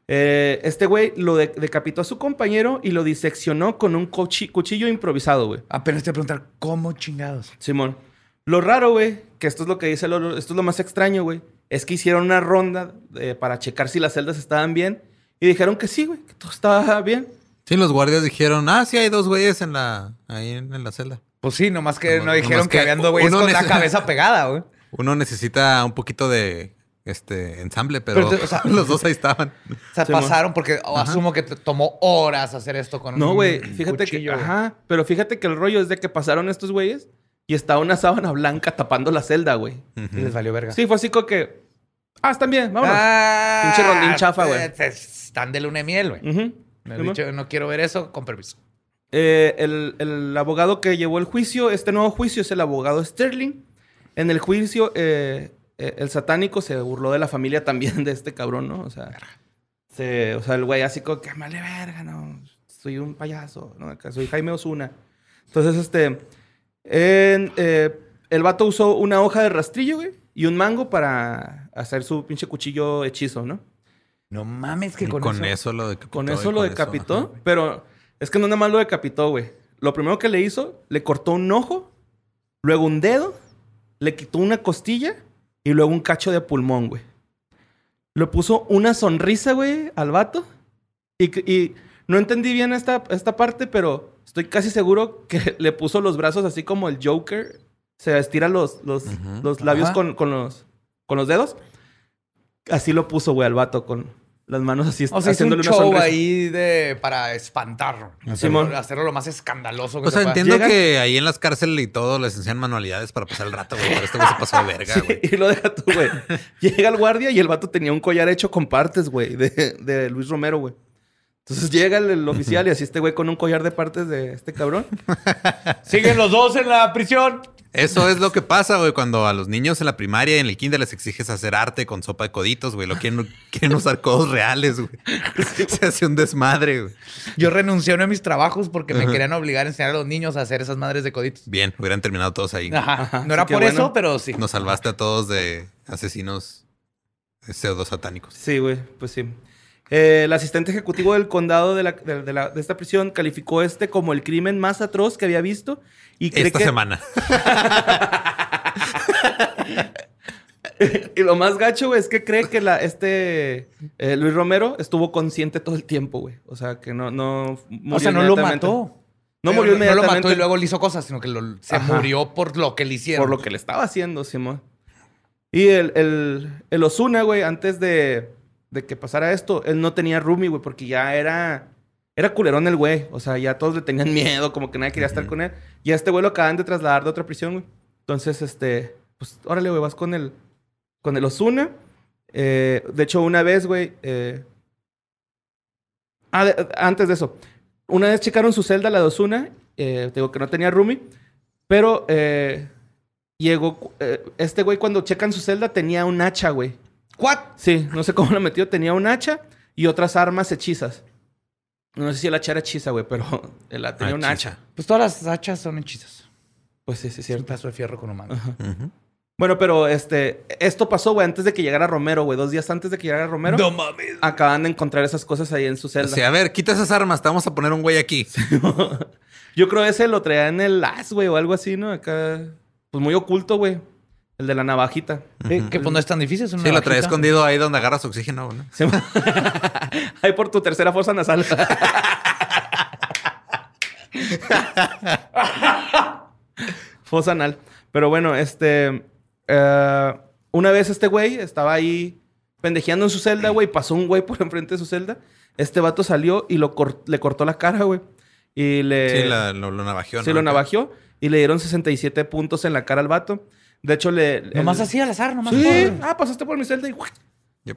Eh, este güey lo de- decapitó a su compañero y lo diseccionó con un cuchi- cuchillo improvisado, güey. Apenas te voy a preguntar, ¿cómo chingados? Simón. Lo raro, güey, que esto es lo que dice Lolo, esto es lo más extraño, güey, es que hicieron una ronda eh, para checar si las celdas estaban bien y dijeron que sí, güey, que todo estaba bien. Sí, los guardias dijeron, ah, sí, hay dos güeyes en la, ahí en, en la celda. Pues sí, nomás que no dijeron que, que habían dos güeyes con la cabeza pegada, güey. Uno necesita un poquito de este ensamble, pero, Pero te- o sea- los dos ahí estaban. O sea, Sí, pasaron porque oh, asumo que te tomó horas hacer esto con No, un güey, fíjate cuchillo, que, ajá, pero fíjate que el rollo es de que pasaron estos güeyes y estaba una sábana blanca tapando la celda, güey. Y les valió verga. Sí, fue así como que, ah, están bien, vámonos. Ah, Pinche rondín chafa, güey. Están de luna de miel, güey. Ujú. Me he Simón. dicho, no quiero ver eso, con permiso. Eh, el, el abogado que llevó el juicio, este nuevo juicio es el abogado Sterling. En el juicio, eh, eh, el satánico se burló de la familia también de este cabrón, ¿no? O sea, se- o sea el güey así como que vale verga, no, soy un payaso, ¿no? Acá Soy Jaime Osuna. Entonces, este, en, eh, el vato usó una hoja de rastrillo, güey, y un mango para hacer su pinche cuchillo hechizo, ¿no? No mames que con, con, eso... eso, lo decapitó. Con eso lo decapitó, ajá. pero es que no nada más lo decapitó, güey. Lo primero que le hizo, le cortó un ojo, luego un dedo, le quitó una costilla y luego un cacho de pulmón, güey. Le puso una sonrisa, güey, al vato. Y, y no entendí bien esta, esta parte, pero estoy casi seguro que le puso los brazos así como el Joker. Se estira los, los, Ujú. los labios con, con los, con los dedos. Así lo puso, güey, al vato con las manos así, O sea, haciéndole un una show sonrisa. ahí de, para espantar. Hacerlo, Simón. hacerlo lo más escandaloso que O sea, pueda. entiendo Llegan- que ahí en las cárceles y todo les enseñan manualidades para pasar el rato, güey. Pero este güey se pasó de verga, Sí, güey. y lo deja tú, güey. llega el guardia y el vato tenía un collar hecho con partes, güey, de, de Luis Romero, güey. Entonces llega el, el oficial y así este güey con un collar de partes de este cabrón. Siguen los dos en la prisión. Eso es lo que pasa, güey, cuando a los niños en la primaria y en el kinder les exiges hacer arte con sopa de coditos, güey. Lo quieren, quieren usar codos reales, güey. Se hace un desmadre, güey. Yo renuncié a uno de mis trabajos porque me querían obligar a enseñar a los niños a hacer esas madres de coditos. Bien, hubieran terminado todos ahí. Ajá. Ajá, no era por bueno. eso, pero sí. Nos salvaste a todos de asesinos pseudo satánicos. Sí, güey, pues sí. Eh, el asistente ejecutivo del condado de, la- de- de la- de esta prisión calificó este como el crimen más atroz que había visto. Y cree Esta que, semana. y lo más gacho, güey, es que cree que la, este eh, Luis Romero estuvo consciente todo el tiempo, güey. O sea, que no, no murió O sea, no lo inmediatamente. mató. No Pero murió No lo inmediatamente. mató y luego le hizo cosas, sino que lo- se Ajá. murió por lo que le hicieron. Por lo que le estaba haciendo, Simón. Y el, el, el Osuna, güey, antes de, de que pasara esto, él no tenía roomie, güey, porque ya era. Era culerón el güey. O sea, ya todos le tenían miedo, como que nadie quería estar con él. Y a este güey lo acaban de trasladar de otra prisión, güey. Entonces, este. Pues, órale, güey, vas con el. Con el Osuna. Eh, de hecho, una vez, güey. eh, Ah, de- antes de eso. Una vez checaron su celda, la de Osuna. Eh, digo que no tenía roomie. Pero eh, llegó. este güey, cuando checan su celda, tenía un hacha, güey. ¿What? Sí, no sé cómo lo metió. Tenía un hacha y otras armas hechizas. No sé si el hacha era hechiza, güey, pero la- tenía un hacha. Pues todas las hachas son hechizas. Pues sí, sí, es Es un cierto. pedazo de fierro con humano. Ajá. Ujú. Bueno, pero este, esto pasó, güey, antes de que llegara Romero, güey. Dos días antes de que llegara Romero. No mames. Acaban de encontrar esas cosas ahí en su celda. Así, a ver, quita esas armas, te vamos a poner un güey aquí. Yo creo ese lo traía en el as, güey, o algo así, ¿no? Acá, pues muy oculto, güey. El de la navajita. Que pues no es tan difícil. Es una Sí, lo traía navajita. escondido ahí donde agarras oxígeno, ¿no? Ahí por tu tercera fosa nasal. fosa anal. Pero bueno, este. eh, una vez este güey estaba ahí pendejeando en su celda, güey. Pasó un güey por enfrente de su celda. Este vato salió y lo cor- le cortó la cara, güey. Y le. Sí, la- lo, lo navajeó, sí, ¿no? lo navajeó. Y le dieron 67 puntos en la cara al vato. De hecho, le. Nomás el- así al azar, nomás. Sí. por- Ah, pasaste por mi celda y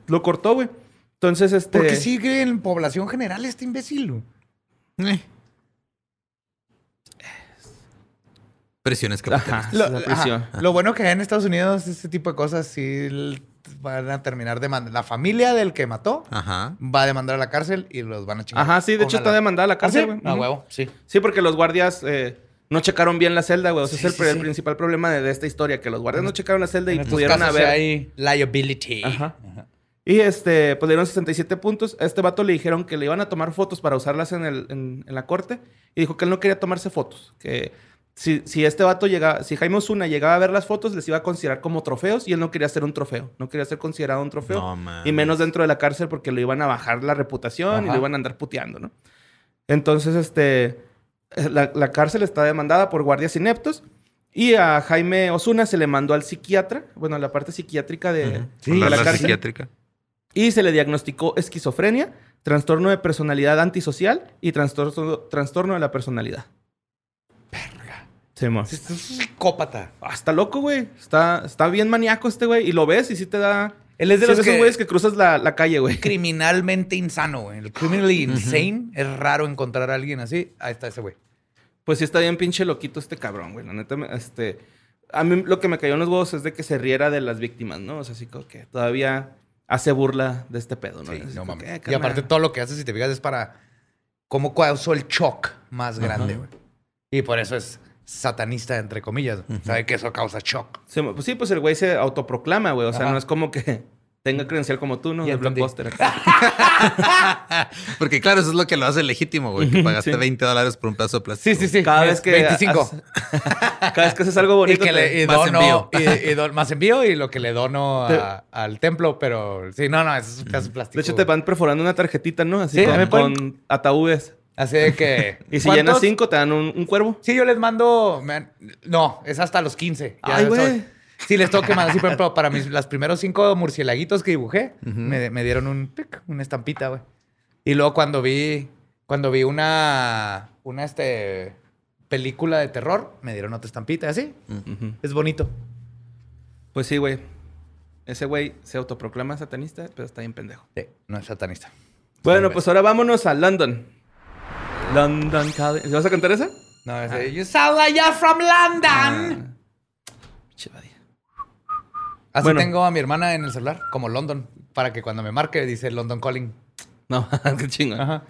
lo cortó, güey. Entonces, este. Porque sigue en población general este imbécil. Eh. Presiones capitalistas. Ajá. Lo, la ajá. prisión. Lo bueno que en Estados Unidos este tipo de cosas sí van a terminar demandando. La familia del que mató Ajá. va a demandar a la cárcel y los van a chingar. Ajá, sí, de hecho está demandada a la ¿Ah, cárcel, sí? Ah, Ujú. huevo, sí. Sí, porque los guardias eh, no checaron bien la celda, güey. O sea, Sí, es el, sí, el sí. principal problema de, de esta historia, que los guardias no checaron la celda y En pudieron casos haber... hay liability. Ajá. Y este, pues le dieron 67 puntos. A este vato le dijeron que le iban a tomar fotos para usarlas en, el, en, en la corte. Y dijo que él no quería tomarse fotos. Que si, si este vato llegaba, si Jaime Osuna llegaba a ver las fotos, les iba a considerar como trofeos. Y él no quería ser un trofeo. No quería ser considerado un trofeo. No, y menos dentro de la cárcel porque le iban a bajar la reputación y le iban a andar puteando, ¿no? Entonces, este, la, la cárcel está demandada por guardias ineptos. Y a Jaime Osuna se le mandó al psiquiatra, bueno, a la parte psiquiátrica de, Ujú. Sí, Por de la la cárcel. psiquiátrica. Y se le diagnosticó esquizofrenia, trastorno de personalidad antisocial y trastorno, trastorno de la personalidad. Verga. Sí, mo. Es un psicópata. Ah, está loco, güey. Está, está bien maníaco este güey. Y lo ves y sí te da... Él es de sí los esos que- güeyes que cruzas la, la calle, güey. Criminalmente insano, güey. El criminally insane. Es raro encontrar a alguien así. Ahí está ese güey. Pues sí está bien pinche loquito este cabrón, güey. La neta, este... A mí lo que me cayó en los huevos es de que se riera de las víctimas, ¿no? O sea, así como que todavía hace burla de este pedo, ¿no? Sí, no mames. eh, Y aparte todo lo que hace, si te fijas, es para cómo causó el shock más grande, güey. Y por eso es satanista, entre comillas. Sabe que eso causa shock. Sí, pues sí, pues el güey se autoproclama, güey. O sea, Ajá. no es como que tenga credencial como tú, ¿no? Ya De blockbuster. Porque claro, eso es lo que lo hace legítimo, güey. Que pagaste Sí. 20 dólares por un pedazo de plástico. Sí, sí, sí. Cada vez que 25. haces- cada vez que haces algo Y bonito. que te- le y más dono, envío. y, y don- más envío y lo que le dono a- al templo, pero sí, no, no, eso es un pedazo de plástico. De hecho, te van perforando una tarjetita, ¿no? Así Sí, con ataúdes. Así de que. Y si ¿cuántos? llenas cinco, te dan un, un cuervo. Sí, yo les mando. no, es hasta los 15. Ya Ay, güey. Sí, les tengo que mandar. Sí, por ejemplo, para mis las primeros cinco murcielaguitos que dibujé, me, me dieron un pic, una estampita, güey. Y luego cuando vi. Cuando vi una. Una este. película de terror, me dieron otra estampita, así. Es bonito. Pues sí, güey. Ese güey se autoproclama satanista, pero está bien pendejo. Sí, no es satanista. Bueno, pues ahora vámonos a London. London Calling. ¿Vas a cantar esa? No, es de, You sound like you're from London. Pinche Badía. Así Bueno. tengo a mi hermana en el celular, como London, para que cuando me marque dice London Calling. No, qué chingo. Ajá.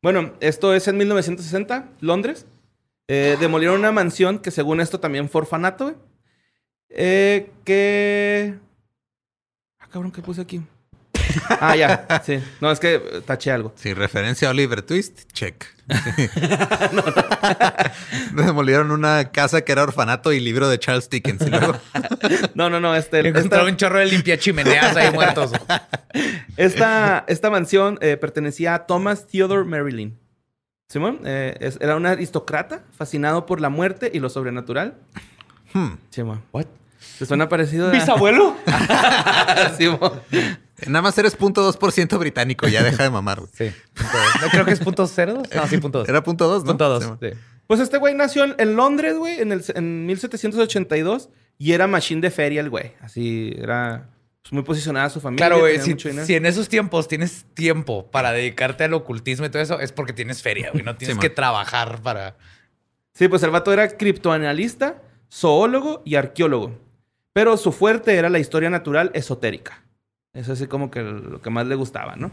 Bueno, esto es en 1960, Londres. Eh, demolieron una mansión que según esto también fue orfanato, güey. Eh, que... Ah, cabrón, ¿qué puse aquí? Ah, ya, sí. No, es que eh, taché algo. Sí, referencia a Oliver Twist, check. Demolieron una casa que era orfanato y libro de Charles Dickens. Y luego, No, no, no, este... Encontraron esta- un chorro de limpia chimeneas ahí muertos. Esta, esta mansión eh, pertenecía a Thomas Theodore Marilyn. Simón, eh, es- era un aristócrata fascinado por la muerte y lo sobrenatural. hmm, Simón. What? ¿Te suena parecido? a- ¿Bisabuelo? Simón. Nada más eres punto dos por ciento británico, ya deja de mamar. güey. Sí. No, creo que es punto cero dos. No, sí, punto dos. Era punto dos, ¿no? punto dos. Sí, sí. Pues este güey nació en- Londres, güey, en, el, en 1782 y era machine de feria el güey. Así era pues, muy posicionada su familia. Claro, güey. Si, si en esos tiempos tienes tiempo para dedicarte al ocultismo y todo eso, es porque tienes feria, güey. No tienes Sí, que man. trabajar para. Sí, pues el vato era criptoanalista, zoólogo y arqueólogo. Pero su fuerte era la historia natural esotérica. Eso así como que lo que más le gustaba, ¿no?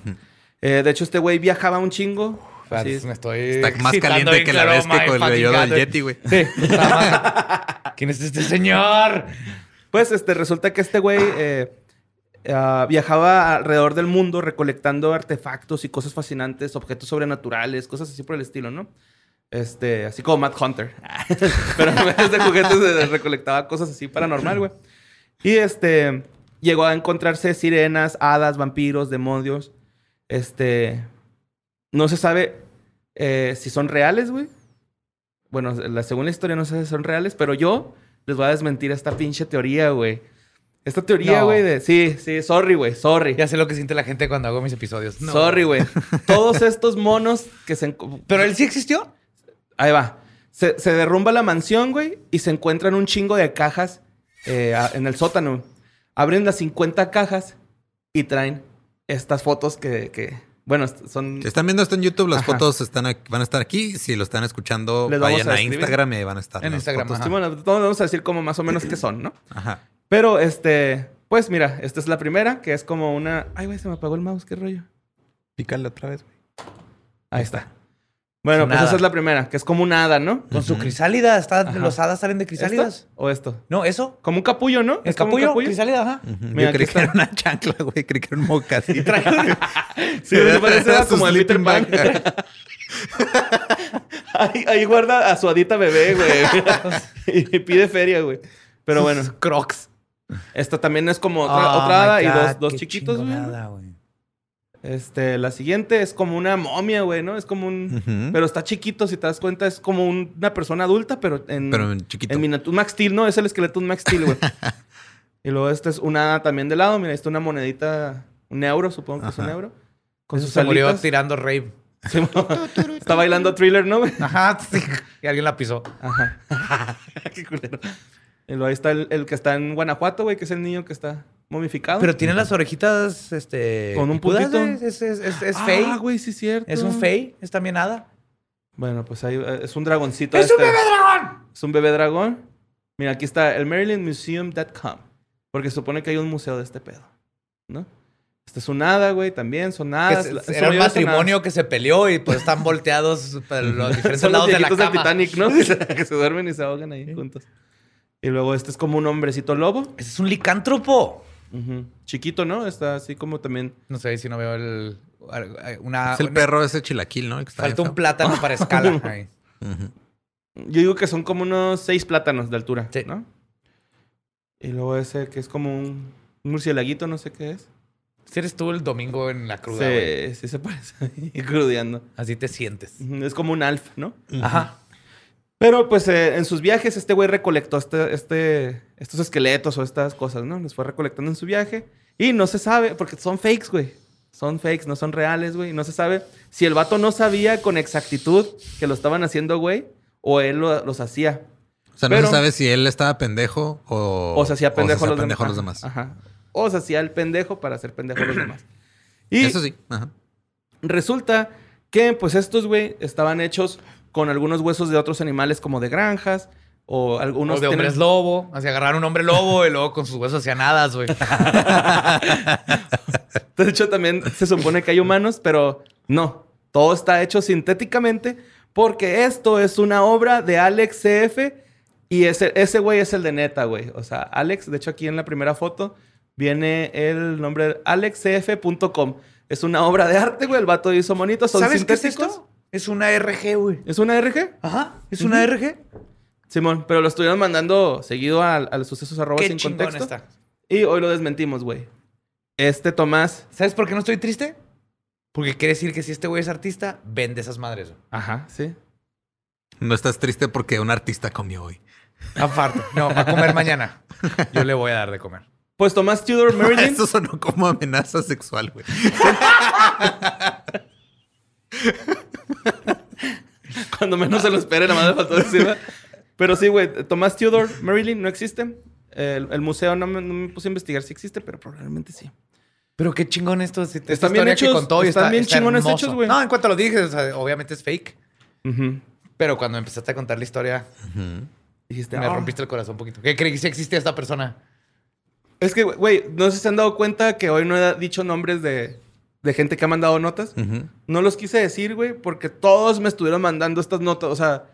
Eh, de hecho, este güey viajaba un chingo. Así es. me estoy. Está más caliente que la bestia my con el vello del. Yeti, güey. Sí. ¿Quién es este señor? Pues este, resulta que este güey eh, ah, viajaba alrededor del mundo recolectando artefactos y cosas fascinantes, objetos sobrenaturales, cosas así por el estilo, ¿no? Este, así como Matt Hunter. Pero en vez de juguetes eh, recolectaba cosas así paranormal, güey. Y este, llegó a encontrarse sirenas, hadas, vampiros, demonios. Este, no se sabe eh, si son reales, güey. Bueno, la, según la historia no sé si son reales, pero yo les voy a desmentir esta pinche teoría, güey. Esta teoría, No. güey, de... Sí, sí, sorry, güey, sorry. Ya sé lo que siente la gente cuando hago mis episodios. No. Sorry, güey. Todos estos monos que se... ¿Pero él sí existió? Ahí va. Se, se derrumba la mansión, güey, y se encuentran un chingo de cajas eh, en el sótano. Abren las 50 cajas y traen estas fotos que... que- bueno, son... Si están viendo esto en YouTube, las Ajá. fotos están aquí- van a estar aquí. Si lo están escuchando, Les vayan a. Instagram y van a estar. En Instagram, fotos. Sí, bueno, todos vamos a decir como más o menos qué son, ¿no? Ajá. Pero, este... Pues mira, esta es la primera, que es como una... Ay, güey, se me apagó el mouse, qué rollo. Pícale otra vez, güey. Ahí está. Bueno, pues esa es la primera, que es como una hada, ¿no? Con su crisálida. Está, los hadas salen de crisálidas. ¿Esto ¿O esto? No, eso. Como un capullo, ¿no? ¿El ¿Es como un capullo? Crisálida, ajá. Ujú. Mira, Yo creí aquí que era está. una chancla, güey. Creí que era un mocasín. Sí, me parece como el Peter Pan. ahí, ahí guarda a su adita bebé, güey. y pide feria, güey. Pero bueno, Crocs. esta también es como otra, Oh, otra hada y dos, dos chiquitos, güey. Este, la siguiente es como una momia, güey, ¿no? Es como un... Pero está chiquito, si te das cuenta, es como un- una persona adulta, pero en... Pero en chiquito. En miniatura. Un Max Steel, ¿no? Es el esqueleto de un Max Steel, güey. y luego este es una también de lado. Mira, ahí está una monedita, un euro, supongo que es un euro. Con Eso sus se murió tirando rave. Sí, está bailando thriller, ¿no, güey? Ajá. sí. Y alguien la pisó. Ajá. Qué culero. Y luego ahí está el, el que está en Guanajuato, güey, que es el niño que está momificado. Pero tiene las orejitas, este... Con un picudas, puntito. güey. Es, es, es, es Ah, fey. güey, sí es cierto. Es un fey. Es también hada. Bueno, pues ahí eh, es un dragoncito. ¡Es un este. bebé dragón! Es un bebé dragón. Mira, aquí está el marylandmuseum.com. Porque supone que hay un museo de este pedo, ¿no? Este es un hada, güey, también son hadas. se- su era un matrimonio que se peleó y pues están volteados para los diferentes Son los lados de la viejitos del cama. Titanic, ¿no? que, se, que se duermen y se ahogan ahí juntos. Y luego este es como un hombrecito lobo. Ese es un licántropo. Chiquito, ¿no? Está así como también... No sé si no veo el... Una, es el una- perro ese chilaquil, ¿no? Falta un plátano para escala. ahí. Yo digo que son como unos seis plátanos de altura, Sí. ¿no? Y luego ese que es como un un murcielaguito, no sé qué es. Si eres tú el domingo en la cruda. Sí, sí se parece ahí, crudeando. Así te sientes. Es como un alf, ¿no? Ajá. Pero pues eh, en sus viajes este güey recolectó este, este, estos esqueletos o estas cosas, ¿no? Los fue recolectando en su viaje. Y no se sabe, porque son fakes, güey. Son fakes, no son reales, güey. No se sabe si el vato no sabía con exactitud que lo estaban haciendo, güey, o él lo- los hacía. O sea, no Pero- se sabe si él estaba pendejo o... O se hacía pendejo, o a los, pendejo a demás. los demás. Ajá. O se hacía el pendejo para hacer pendejo a los demás. Y Eso sí. Ajá. resulta que, pues, estos, güey, estaban hechos con algunos huesos de otros animales como de granjas o algunos... Unos de tienen- hombres lobo. Así agarraron un hombre lobo y luego con sus huesos hacían hadas, güey. De hecho, también se supone que hay humanos, pero no. Todo está hecho sintéticamente porque esto es una obra de Alex CF y ese ese güey es el de neta, güey. O sea, Alex, de hecho, aquí en la primera foto viene el nombre alexcf.com. Es una obra de arte, güey. El vato hizo monitos, son ¿Sabes qué es sintéticos. esto? Es una RG, güey. ¿Es una RG? Ajá. Es una. RG. Simón, pero lo estuvieron mandando seguido al, al sucesos arroba Qué sin contexto. está. Y hoy lo desmentimos, güey. Este Tomás. ¿Sabes por qué no estoy triste? Porque quiere decir que si este güey es artista, vende esas madres. güey. Ajá, sí. No estás triste porque un artista comió hoy. Aparte. No, va a comer mañana. Yo le voy a dar de comer. Pues Tomás Tudor Merlin. Eso sonó como amenaza sexual, güey. Cuando menos se lo espere, nada más le faltó decir. Pero sí, güey, Tomás Tudor Marilyn no existe. El, el museo no me, no me puse a investigar si existe, pero probablemente sí. Pero qué chingón esto. si- esta Están bien historia que hechos, contó y están está- bien está chingones hermoso. hechos, güey. No, en cuanto lo dije, o sea, obviamente es fake. Pero cuando empezaste a contar la historia, Dijiste, me "Ah". rompiste el corazón un poquito. ¿Qué creí que sí existía esta persona? Es que, güey, no sé si se han dado cuenta que hoy no he dicho nombres de, de gente que ha mandado notas. No los quise decir, güey, porque todos me estuvieron mandando estas notas. O sea,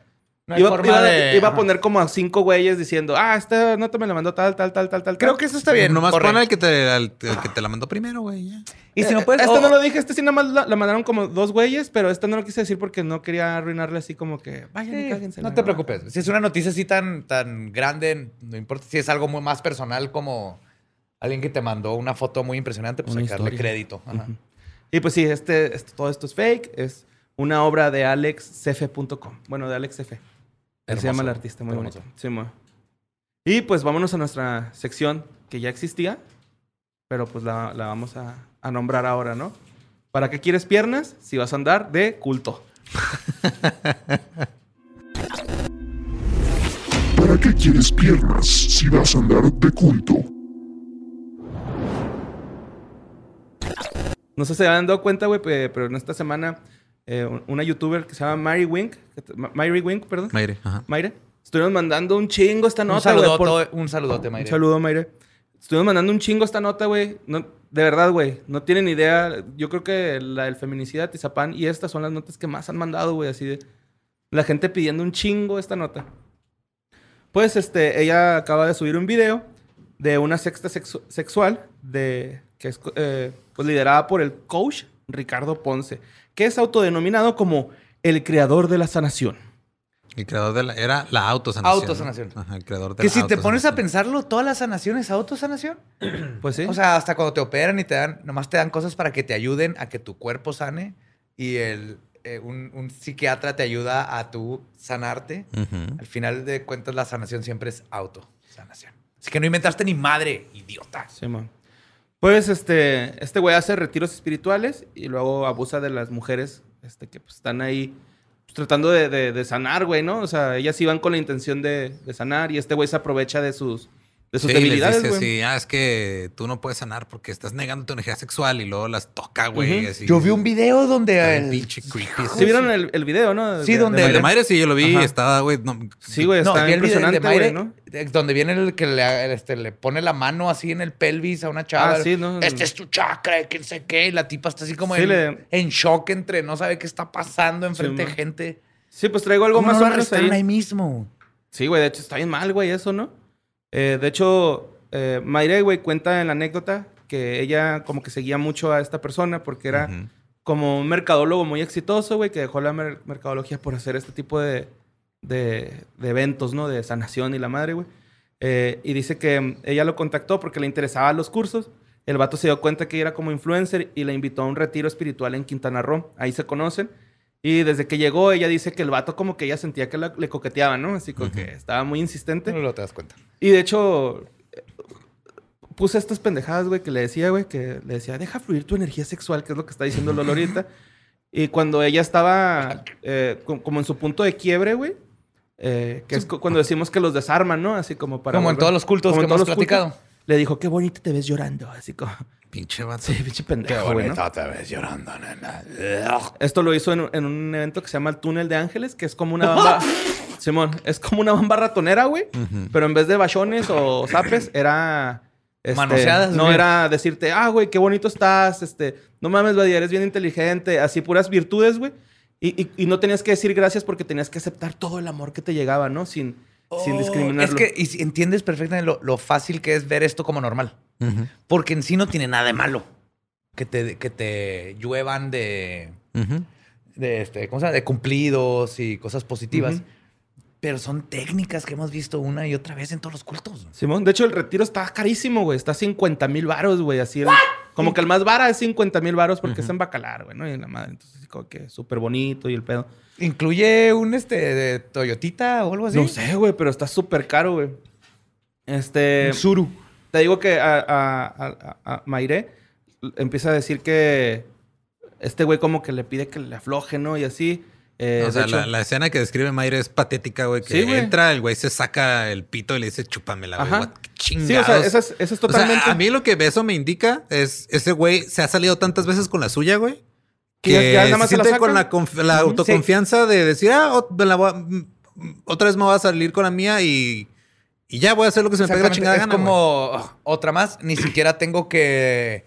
No iba, iba- de- iba a poner como a cinco güeyes diciendo, ah, esta nota me la mandó tal, tal, tal, tal, tal. Creo tal". que eso está bien. Nomás pon al que, te, al- al que te la mandó primero, güey. ya. Y si no Eh, puedes... Este o- no lo dije, este sí nada más la, la mandaron como dos güeyes, pero este no lo quise decir porque no quería arruinarle así como que, vayan y Sí, cáguense. no te preocupes. Si es una noticia así tan, tan grande, no importa si es algo muy más personal como alguien que te mandó una foto muy impresionante, pues Una hay que darle historia. crédito. Ajá. Y pues sí, este, este- todo esto es fake. Es una obra de alexcefe.com. Bueno, de Alex Cefe. Así se Hermoso, llama el artista, muy hermoso. bonito. Sí, y pues vámonos a nuestra sección que ya existía, pero pues la, la vamos a, a nombrar ahora, ¿no? ¿Para qué quieres piernas si vas a andar de culto? ¿Para qué quieres piernas si vas a andar de culto? No sé si se han dado cuenta, güey, pe- pero en esta semana eh, un- una youtuber que se llama Mary Wink, Mary Wink, perdón. Mayre, ajá. Mayre. Estuvieron mandando un chingo esta Un nota, güey. saludote, por- un saludote, Mayre. Un saludo, Mayre. Estuvimos mandando un chingo esta nota, güey. No, de verdad, güey. No tienen idea. Yo creo que la del feminicida Tizapán y estas son las notas que más han mandado, güey. Así de. La gente pidiendo un chingo esta nota. Pues, este, ella acaba de subir un video de una sexta sexu- sexual de, que es eh, pues, liderada por el coach Ricardo Ponce, que es autodenominado como el creador de la sanación. El creador de la... Era la autosanación. Autosanación. ¿no? Ajá, el creador de Que la si te pones a pensarlo, toda la sanación es autosanación. Pues sí. O sea, hasta cuando te operan y te dan, nomás te dan cosas para que te ayuden a que tu cuerpo sane y el, eh, un, un psiquiatra te ayuda a tú sanarte. Ujú. Al final de cuentas, la sanación siempre es autosanación. Así que no inventaste ni madre, idiota. Sí, man. Pues este, este güey hace retiros espirituales y luego abusa de las mujeres este, que pues, están ahí pues, tratando de, de- sanar, güey, ¿no? O sea, ellas iban con la intención de, de sanar y este güey se aprovecha de sus, de sus Sí, les debilidades, dice güey. así, ah, es que tú no puedes sanar porque estás negando tu energía sexual y luego las toca, güey. Yo vi un video donde... El- pinche creepy. ¿Sí vieron el, el video, no? Sí, donde- El de Mayre sí, yo lo vi. Ajá. Estaba, güey. no- Sí, güey, No, el video impresionante, de güey, ¿no? de- donde viene el que le, este, le pone la mano así en el pelvis a una chava. Ah, sí, ¿no? Este es tu chakra, no sé qué. Y la tipa está así como Sí, en, le- en shock entre no sabe qué está pasando enfrente de man. gente. Sí, pues traigo algo ¿Cómo más no o menos ahí. ahí mismo? Sí, güey, de hecho está bien mal, güey, eso, ¿no? Eh, de hecho, eh, Mayre, güey, cuenta en la anécdota que ella como que seguía mucho a esta persona porque era como un mercadólogo muy exitoso, güey, que dejó la mer- mercadología por hacer este tipo de, de- de eventos, ¿no? De sanación y la madre, güey. Eh, y dice que mm, ella lo contactó porque le interesaban los cursos. El vato se dio cuenta que ella era como influencer y la invitó a un retiro espiritual en Quintana Roo. Ahí se conocen. Y desde que llegó, ella dice que el vato como que ella sentía que la- le coqueteaba, ¿no? Así como que estaba muy insistente. No lo te das cuenta. Y de hecho, puse estas pendejadas, güey, que le decía, güey, que le decía, deja fluir tu energía sexual, que es lo que está diciendo Lolo ahorita. Y cuando ella estaba eh, co- como en su punto de quiebre, güey, eh, que es cu- cuando decimos que los desarman, ¿no? Así como para... como en todos los cultos como que hemos cultos, platicado. Le dijo, qué bonito te ves llorando, así como... Pinche vato. Sí, pinche pendejo, güey, ¿no? te ves llorando, nena. Esto lo hizo en, en un evento que se llama el Túnel de Ángeles, que es como una bamba... Simón, es como una bamba ratonera, güey. Pero en vez de bachones o zapes, era... este, Manoseadas, No era decirte, ah, güey, qué bonito estás, este... No mames, Badia, eres bien inteligente. Así, puras virtudes, güey. Y, y- y no tenías que decir gracias porque tenías que aceptar todo el amor que te llegaba, ¿no? Sin, sin Oh, discriminarlo. Es que y entiendes perfectamente lo, lo fácil que es ver esto como normal. Porque en sí no tiene nada de malo. Que te, que te lluevan de, de, este, ¿cómo se llama? de cumplidos y cosas positivas. Pero son técnicas que hemos visto una y otra vez en todos los cultos. Simón, de hecho, el retiro está carísimo, güey. Está a 50 mil varos, güey. Así el- Como que el más vara es 50 mil varos porque es en Bacalar, güey, ¿no? Y en la madre. Entonces, como que súper bonito y el pedo. ¿Incluye un este de Toyotita o algo así? No sé, güey, pero está súper caro, güey. Este. Un Suru. Te digo que a, a, a, a- Mayre empieza a decir que este güey como que le pide que le afloje, ¿no? Y así. Eh, o sea, hecho- la, la escena que describe Mayre es patética, güey. Que Sí, güey. entra, el güey se saca el pito y le dice, chúpamela, güey. What- qué Sí, o chingados. sea, eso es, eso es O sea, totalmente... a mí lo que eso me indica es ese güey se ha salido tantas veces con la suya, güey. Que ya- ya nada más se la siente con la, autoconfianza de decir, ah, ot- me la voy a- mm, otra vez me voy a salir con la mía y, y ya voy a hacer lo que se me pegue la chingada es gana, como otra más. Ni siquiera tengo que,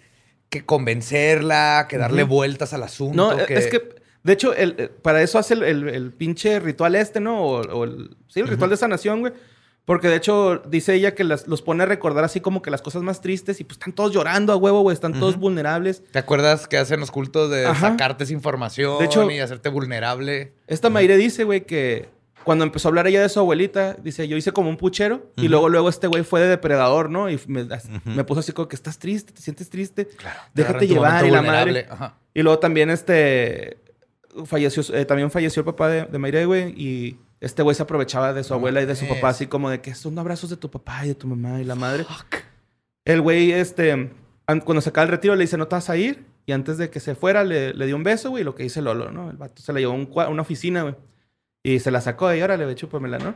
que convencerla, que darle vueltas al asunto. No, es que, de hecho, el, eh, para eso hace el, el- el pinche ritual este, ¿no? O, o el, sí, el ritual de sanación, güey. Porque de hecho, dice ella que las- los pone a recordar así como que las cosas más tristes y pues están todos llorando a huevo, güey. Están todos vulnerables. ¿Te acuerdas que hacen los cultos de Ajá. sacarte esa información De hecho- y hacerte vulnerable? Esta Mayre dice, güey, que cuando empezó a hablar ella de su abuelita, dice, yo hice como un puchero y luego, luego este güey fue de depredador, ¿no? Y me, me puso así como que estás triste, te sientes triste. Claro. Déjate llevar y la vulnerable. madre. Ajá. Y luego también este falleció, eh, también falleció el papá de, de Mayre, güey, y este güey se aprovechaba de su abuela y de su mames. papá, así como de que son abrazos de tu papá y de tu mamá y la madre. El güey, este, an- cuando se acaba el retiro, le dice, no te vas a ir. Y antes de que se fuera, le, le dio un beso, güey, lo que dice Lolo, ¿no? El vato se la llevó a un una oficina, güey. Y se la sacó de ahí, órale, güey, chúpamela, ¿no?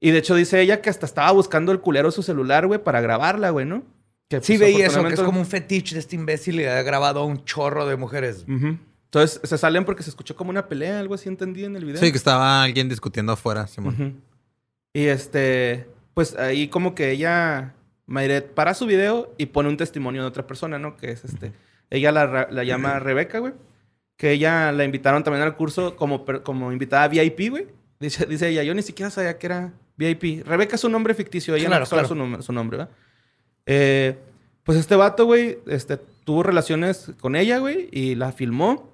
Y de hecho dice ella que hasta estaba buscando el culero su celular, güey, para grabarla, güey, ¿no? Que, Sí, pues, veí eso, que es como un fetiche de este imbécil y ha grabado a un chorro de mujeres. Ujú. Entonces se salen porque se escuchó como una pelea, algo así entendí en el video. Sí, que estaba alguien discutiendo afuera, Simón. Ujú. Y este, pues ahí como que ella Mayret para su video y pone un testimonio de otra persona, ¿no? Que es este. Ella la, la llama Rebeca, güey. Que ella la invitaron también al curso como, como invitada VIP, güey. Dice, dice ella, yo ni siquiera sabía que era VIP. Rebeca es un nombre ficticio, ella Claro, no claro. su, nombre, su nombre, ¿verdad? Eh, pues este vato, güey, este, tuvo relaciones con ella, güey, y la filmó.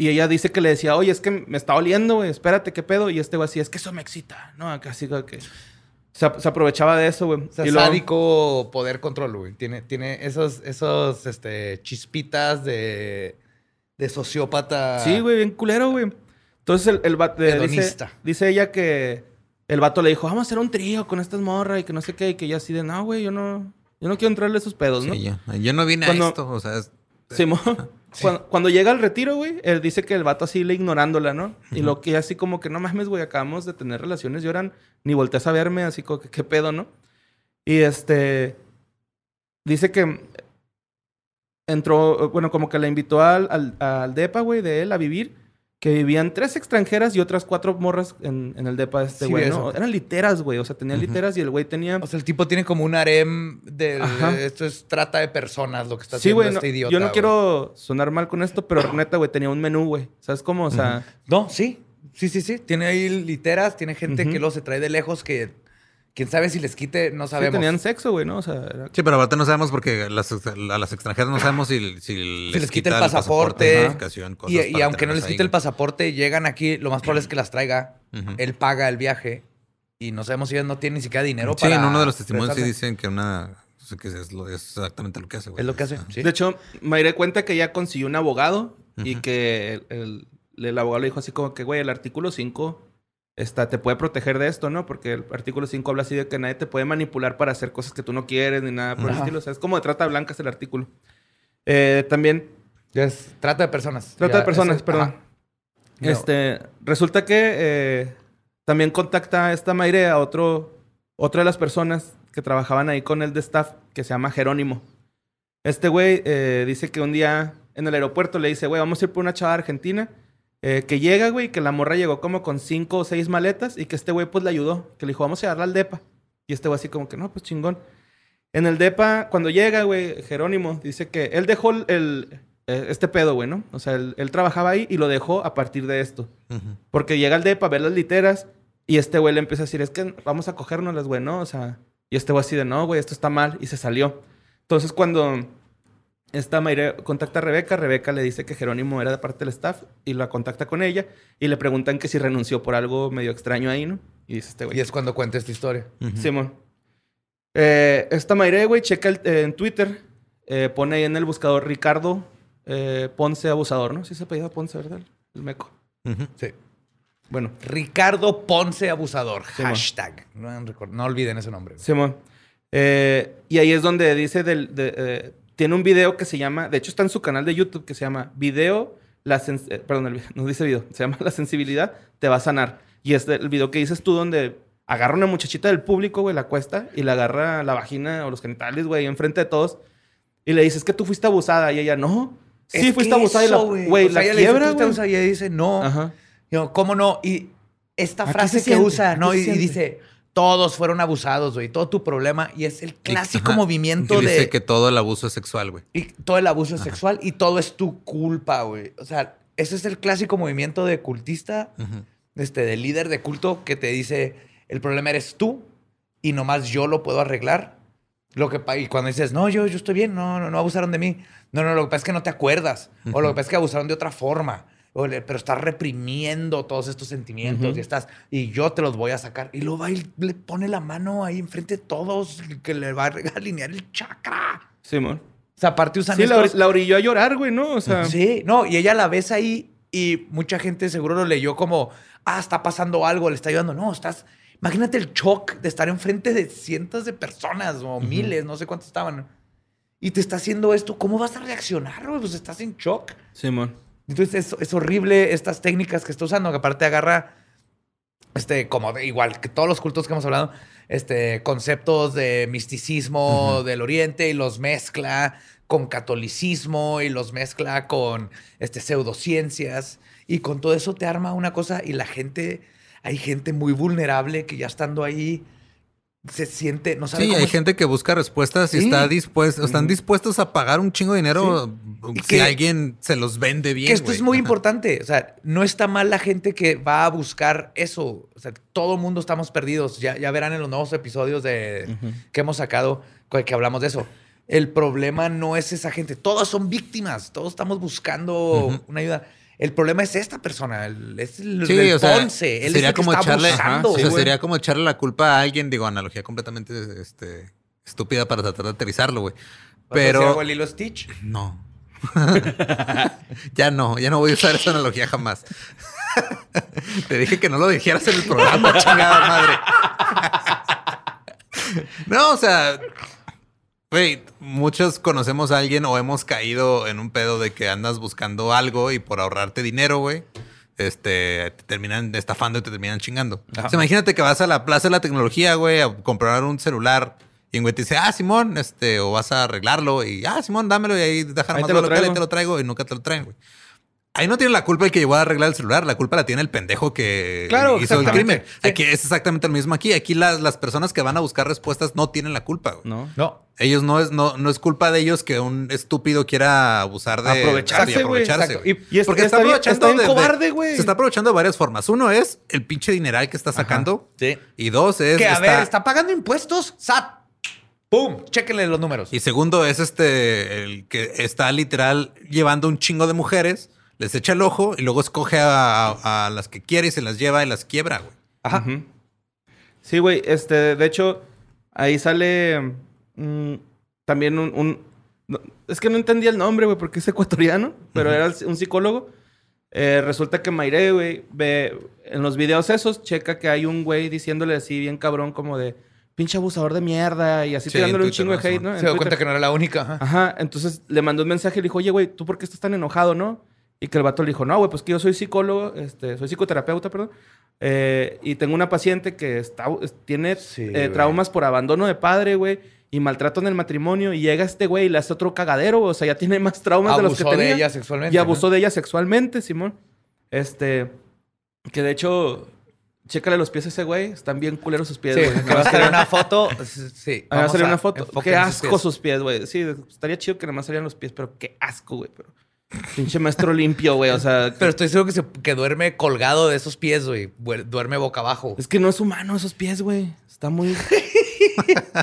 Y ella dice que le decía, oye, es que me está oliendo, güey, espérate, ¿qué pedo? Y este güey así, es que eso me excita, ¿no? Casi que... Se, ap- se aprovechaba de eso, güey. O sea, Y luego- sádico poder control, güey. Tiene, tiene esos, esos este, chispitas de, de sociópata. Sí, güey, bien culero, güey. Entonces el, el vato dice, ella que el vato le dijo, vamos a hacer un trío con estas morras y que no sé qué, y que ella así de, no, güey, yo no, yo no quiero entrarle a esos pedos, ¿no? Sí, yo, yo no vine Cuando- a esto, o sea, es- Simón. Cuando, cuando llega al retiro, güey, él dice que el vato así le ignorándola, ¿no? Y lo que así como que no mames, güey, acabamos de tener relaciones, lloran, ni volteas a verme, así como que qué pedo, ¿no? Y este dice que entró, bueno, como que la invitó al, al, al depa, güey, de él a vivir, que vivían tres extranjeras y otras cuatro morras en, en el depa de este Sí, güey, ¿no? Eran literas, güey, o sea, tenían literas y el güey tenía... O sea, el tipo tiene como un harem de... Ajá. Esto es trata de personas lo que está Sí, haciendo güey, este no- idiota. yo no güey. quiero sonar mal con esto, pero neta, güey, tenía un menú, güey. ¿Sabes cómo? O sea... No, sí. Sí, sí, sí. Tiene ahí literas, tiene gente que luego se trae de lejos que... Quién sabe si les quite, no Sí, sabemos. tenían sexo, güey, ¿no? O sea, era- Sí, pero ahorita no sabemos porque las, a las extranjeras no sabemos si, si les, les quita el pasaporte. cosas Y, aunque no les quite ahí. el pasaporte, llegan aquí, lo más probable es que las traiga. Él paga el viaje y no sabemos si ellos no tienen ni siquiera dinero Sí, para. en uno de los testimonios sí dicen que una... o sea, que es, lo- es exactamente lo que hace, güey. Es lo que hace. Sí. De hecho, Mayre cuenta que ya consiguió un abogado y que el, el- el abogado le dijo así como que, güey, el artículo 5 está, te puede proteger de esto, ¿no? Porque el artículo 5 habla así de que nadie te puede manipular para hacer cosas que tú no quieres ni nada por el Ajá. estilo. O sea, es como de trata blanca es el artículo. Eh, también, es- trata de personas. trata Ya, de personas, perdón. ajá. No. Este, resulta que eh, también contacta a esta Mayre a otro, otra de las personas que trabajaban ahí con él de staff, que se llama Jerónimo. Este güey eh, dice que un día en el aeropuerto le dice, güey, vamos a ir por una chava argentina. Eh, que llega, güey, que la morra llegó como con cinco o seis maletas y que este güey pues le ayudó. Que le dijo, vamos a llevarla al DEPA. Y este güey así como que, no, pues chingón. En el DEPA, cuando llega, güey, Jerónimo dice que él dejó el, el- eh, este pedo, güey, ¿no? O sea, él, él trabajaba ahí y lo dejó a partir de esto. Porque llega al DEPA a ver las literas y este güey le empieza a decir, es que vamos a cogérnoslas, güey, ¿no? O sea, y este güey así de, no, güey, esto está mal y se salió. Entonces cuando esta Mayre contacta a Rebeca, Rebeca le dice que Jerónimo era de parte del staff y la contacta con ella y le preguntan que si renunció por algo medio extraño ahí, ¿no? Y dice este güey. Y es cuando cuenta esta historia. Simón. Eh, esta Mayre, güey, checa el- eh, en Twitter, eh, pone ahí en el buscador Ricardo eh, Ponce Abusador, ¿no? Sí se apellida Ponce, ¿verdad? El meco. Sí. Bueno, Ricardo Ponce Abusador. Hashtag. No, olviden ese nombre. Simón. Eh, y ahí es donde dice del... de, eh, tiene un video que se llama... De hecho, está en su canal de YouTube que se llama Video... La eh, perdón, el, no dice video. Se llama La sensibilidad te va a sanar. Y es el video que dices tú donde agarra una muchachita del público, güey, la cuesta y le agarra la vagina o los genitales, güey, enfrente de todos. Y le dices, es que tú fuiste abusada. Y ella, no. Sí, Es fuiste abusada. y la, eso, güey, sea, la dice, quiebra, "Tú fuiste güey. abusada", Y ella dice, no. Ajá. Yo, ¿Cómo no? Y esta frase se que siente, usa, ¿no? Y, y dice, todos fueron abusados, güey. Todo tu problema. Y es el clásico movimiento Que de... dice que todo el abuso es sexual, güey. Y todo el abuso es sexual y todo es tu culpa, güey. O sea, ese es el clásico movimiento de cultista, este, de líder de culto que te dice, el problema eres tú y nomás yo lo puedo arreglar. Lo que, y cuando dices, no, yo, yo estoy bien, no, no, no abusaron de mí. No, no, lo que pasa es que no te acuerdas. O lo que pasa es que abusaron de otra forma. Pero estás reprimiendo todos estos sentimientos Ujú. y estás, y yo te los voy a sacar. Y luego va y le pone la mano ahí enfrente de todos, que le va a alinear el chakra. Simón. O sea, aparte usan Sí, la, estos- la orilló a llorar, güey, ¿no? O sea... Sí, no, y ella la ves ahí y mucha gente seguro lo leyó como, ah, está pasando algo, le está ayudando. No, estás, imagínate el shock de estar enfrente de cientos de personas o miles, no sé cuántos estaban. Y te está haciendo esto, ¿cómo vas a reaccionar? güey? Pues estás en shock. Simón. Entonces es, es horrible estas técnicas que está usando, que aparte agarra, este, como de- igual que todos los cultos que hemos hablado, este, conceptos de misticismo del Oriente y los mezcla con catolicismo y los mezcla con este, pseudociencias. Y con todo eso te arma una cosa y la gente, hay gente muy vulnerable que ya estando ahí se siente, no sabe Sí, cómo hay es- gente que busca respuestas y Sí. está dispuesto, están dispuestos a pagar un chingo de dinero si que- alguien se los vende bien. Que esto es muy Ajá. importante. O sea, no está mal la gente que va a buscar eso. O sea, todo el mundo estamos perdidos. Ya, ya verán en los nuevos episodios de, que hemos sacado que que hablamos de eso. El problema no es esa gente. Todos son víctimas. Todos estamos buscando una ayuda. El problema es esta persona. el- es el, Sí, el o sea, Ponce. Él sería es el que como está echarle, abusando. o sea, Sí, güey. sería como echarle la culpa a alguien, digo, analogía completamente este, estúpida para tratar de aterrizarlo, güey. ¿Vas a decir Pero al hilo Stitch? no. ya no, ya no voy a usar esa analogía jamás. Te dije que no lo dijeras en el programa, chingada madre. no, o sea, güey, muchos conocemos a alguien o hemos caído en un pedo de que andas buscando algo y por ahorrarte dinero, güey, este, te terminan estafando y te terminan chingando. O sea, imagínate que vas a la plaza de la tecnología, güey, a comprar un celular y un güey te dice, ah, Simón, este, o vas a arreglarlo y, ah, Simón, dámelo y ahí deja Ahí nomás te lo lo local y te lo traigo y nunca te lo traen, güey. Ahí no tiene la culpa el que llevó a arreglar el celular, la culpa la tiene el pendejo que Claro, hizo el crimen. Sí. Aquí es exactamente lo mismo aquí. Aquí las, las personas que van a buscar respuestas no tienen la culpa, güey. No. No. Ellos no es, no, no es culpa de ellos que un estúpido quiera abusar de Aprovecharse, de aprovecharse. exacto. Y es- Porque está aprovechando está de- cobarde, güey. Se está aprovechando de varias formas. Uno es el pinche dineral que está sacando. Sí. Y dos es. Que a está- ver, ¿está pagando impuestos? SAT. ¡Pum! Chéquenle los números. Y segundo es este, el que está literal llevando un chingo de mujeres, les echa el ojo y luego escoge a, a- a las que quiere y se las lleva y las quiebra, güey. Ajá. Sí, güey. Este, de hecho, ahí sale mm, también un, un- no, es que no entendía el nombre, güey, porque es ecuatoriano, pero era un psicólogo. Eh, resulta que Mayre, güey, ve en los videos esos, checa que hay un güey diciéndole así bien cabrón como de pinche abusador de mierda y así Sí, tirándole un chingo de ¿no? hate, ¿no? Se dio cuenta que no era la única. ajá. Ajá, entonces le mandó un mensaje y le dijo, oye, güey, ¿tú por qué estás tan enojado, no? Y que el vato le dijo, no, güey, pues que yo soy psicólogo, este, soy psicoterapeuta, perdón, eh, y tengo una paciente que está, es- tiene Sí, eh, traumas por abandono de padre, güey, y maltrato en el matrimonio, y llega este güey y le hace otro cagadero, o sea, ya tiene más traumas de los que Abusó de tenía. ella sexualmente. Y abusó de ella sexualmente, Simón. Este, que de hecho, chécale los pies a ese güey, están bien culeros sus pies, Sí, güey. me va a salir una foto. Sí. Ah, va a salir una foto. Qué asco sus pies, güey. Sí, estaría chido que nada más salieran los pies, pero qué asco, güey. Pero... Pinche maestro limpio, güey. O sea, Pero estoy seguro que, se, que duerme colgado de esos pies, güey. Duer- Duerme boca abajo. es que no es humano esos pies, güey. Está muy.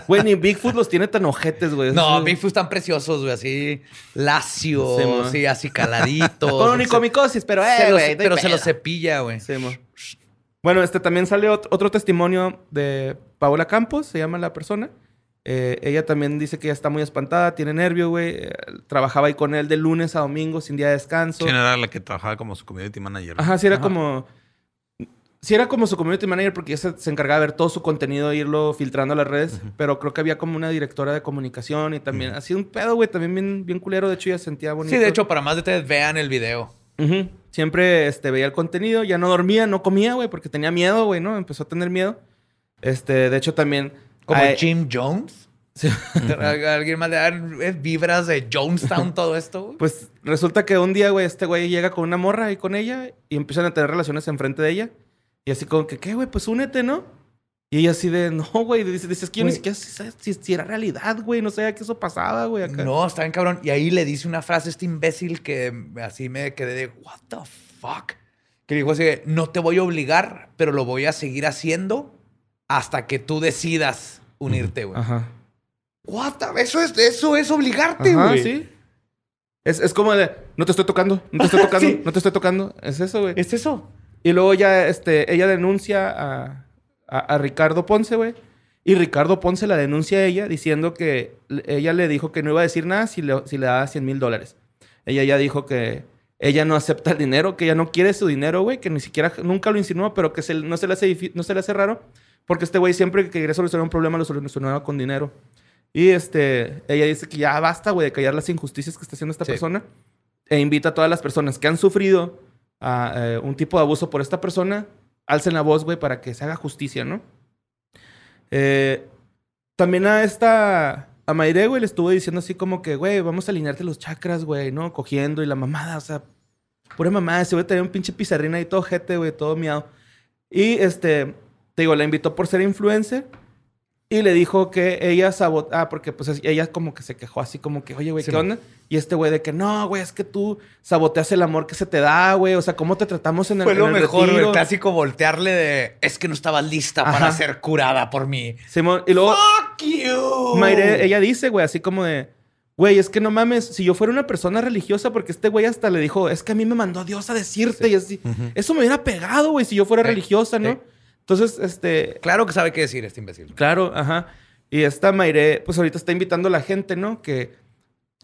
Güey, ni Bigfoot los tiene tan ojetes, güey. No, Bigfoot están preciosos, güey. Así lacios, Sí, sí, así caladitos. Con Se- onicomicosis, pero, se eh, los- hay pero se los cepilla, güey. Sí. Bueno, este también sale ot- otro testimonio de Paola Campos, se llama la persona. Eh, ella también dice que ella está muy espantada, tiene nervio, güey. Eh, trabajaba ahí con él de lunes a domingo sin día de descanso. ¿Quién era la que trabajaba como su community manager? Ajá, sí era Ajá. como. Sí era como su community manager porque ella se, se encargaba de ver todo su contenido e irlo filtrando a las redes. Pero creo que había como una directora de comunicación y también. Así un pedo, güey. También bien, bien culero. De hecho, ella sentía bonito. Sí, de hecho, para más detalles, vean el video. Siempre este, veía el contenido. Ya no dormía, no comía, güey, porque tenía miedo, güey, ¿no? Empezó a tener miedo. Este, de hecho, también. Como Ay, Jim Jones. sí. Alguien más le dan eh, vibras de Jonestown, todo esto, güey. Pues resulta que un día, güey, este güey llega con una morra y con ella y empiezan a tener relaciones enfrente de ella. Y así como que, ¿qué, güey? Pues únete, ¿no? Y ella así de, no, güey. Dice, dice, es que yo ni Güey. siquiera sé si, si era realidad, güey. No sabía que eso pasaba, güey, acá. No, está bien cabrón. Y ahí le dice una frase a este imbécil que así me quedé de, what the fuck? Que dijo así, de, no te voy a obligar, pero lo voy a seguir haciendo hasta que tú decidas unirte, güey. Ajá. What the- Eso es, eso es obligarte, güey. sí. Es, es como de, no te estoy tocando, no te estoy tocando, Sí. no te estoy tocando. Es eso, güey. Es eso. Y luego ya, este, ella denuncia a, a, a Ricardo Ponce, güey. Y Ricardo Ponce la denuncia a ella diciendo que ella le dijo que no iba a decir nada si le, si le daba 100 mil dólares. Ella ya dijo que ella no acepta el dinero, que ella no quiere su dinero, güey, que ni siquiera, nunca lo insinuó, pero que se- no, se le hace, no se le hace raro, porque este güey siempre que quería solucionar un problema lo solucionaba con dinero. Y este, ella dice que ya basta, güey, de callar las injusticias que está haciendo esta Sí. persona. E invita a todas las personas que han sufrido a, eh, un tipo de abuso por esta persona, alcen la voz, güey, para que se haga justicia, ¿no? Eh, también a esta, a Mayre, güey, le estuvo diciendo así como que, güey, vamos a alinearte los chakras, güey, ¿no? Cogiendo y la mamada, o sea, pura mamada. Ese güey tenía un pinche pizarrín ahí todo jete, güey, todo miado. Y este, te digo, la invitó por ser influencer. Y le dijo que ella sabotó. Ah, porque pues es- ella como que se quejó así como que, oye, güey, Sí, ¿qué man. onda? Y este güey de que no, güey, es que tú saboteas el amor que se te da, güey. O sea, ¿cómo te tratamos en el Fue lo en el mejor, retiro? el clásico voltearle de es que no estabas lista para Ajá. ser curada por mí. Simón, y luego Fuck you. Mayre, ella dice, güey, así como de, güey, es que no mames, si yo fuera una persona religiosa, porque este güey hasta le dijo, es que a mí me mandó Dios a decirte y así. Eso me hubiera pegado, güey, si yo fuera Sí, religiosa, ¿no? Entonces, este, Claro que sabe qué decir este imbécil. claro, ajá. Y esta Mayre, pues ahorita está invitando a la gente, ¿no? Que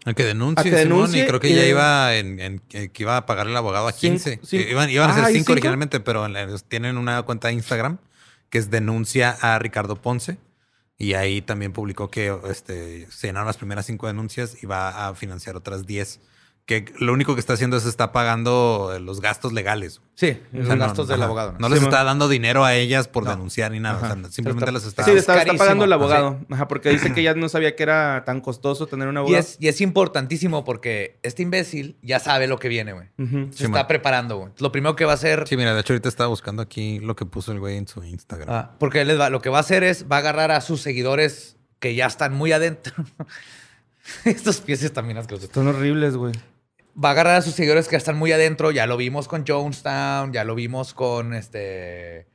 A que denuncie, A que Simón, denuncie y creo que y ya iba en, en- eh, que iba a pagar el abogado a Cinco- 15. cinco. Eh, Iban, iban a ser Ah, ¿y 5 cinco? originalmente, pero tienen una cuenta de Instagram que es denuncia a Ricardo Ponce. Y ahí también publicó que este, se llenaron las primeras cinco denuncias y va a financiar otras 10. Que lo único que está haciendo es está pagando eh, los gastos legales. Sí, los O sea, no- gastos del ajá. abogado. No les está dando dinero a ellas por No. denunciar ni nada. O sea, simplemente Está- las está... sí, está, está pagando el abogado. Ajá, porque dice que ya no sabía que era tan costoso tener un Y abogado. es, y es importantísimo porque este imbécil ya sabe lo que viene, güey. Se Sí, está man. preparando, güey. Lo primero que va a hacer... Sí, mira, de hecho ahorita estaba buscando aquí lo que puso el güey en su Instagram. Ah, porque él les va- lo que va a hacer es, va a agarrar a sus seguidores que ya están muy adentro. Estos pies están bien asquerosos. Están horribles, güey. Va a agarrar a sus seguidores que están muy adentro. Ya lo vimos con Jonestown, ya lo vimos con este.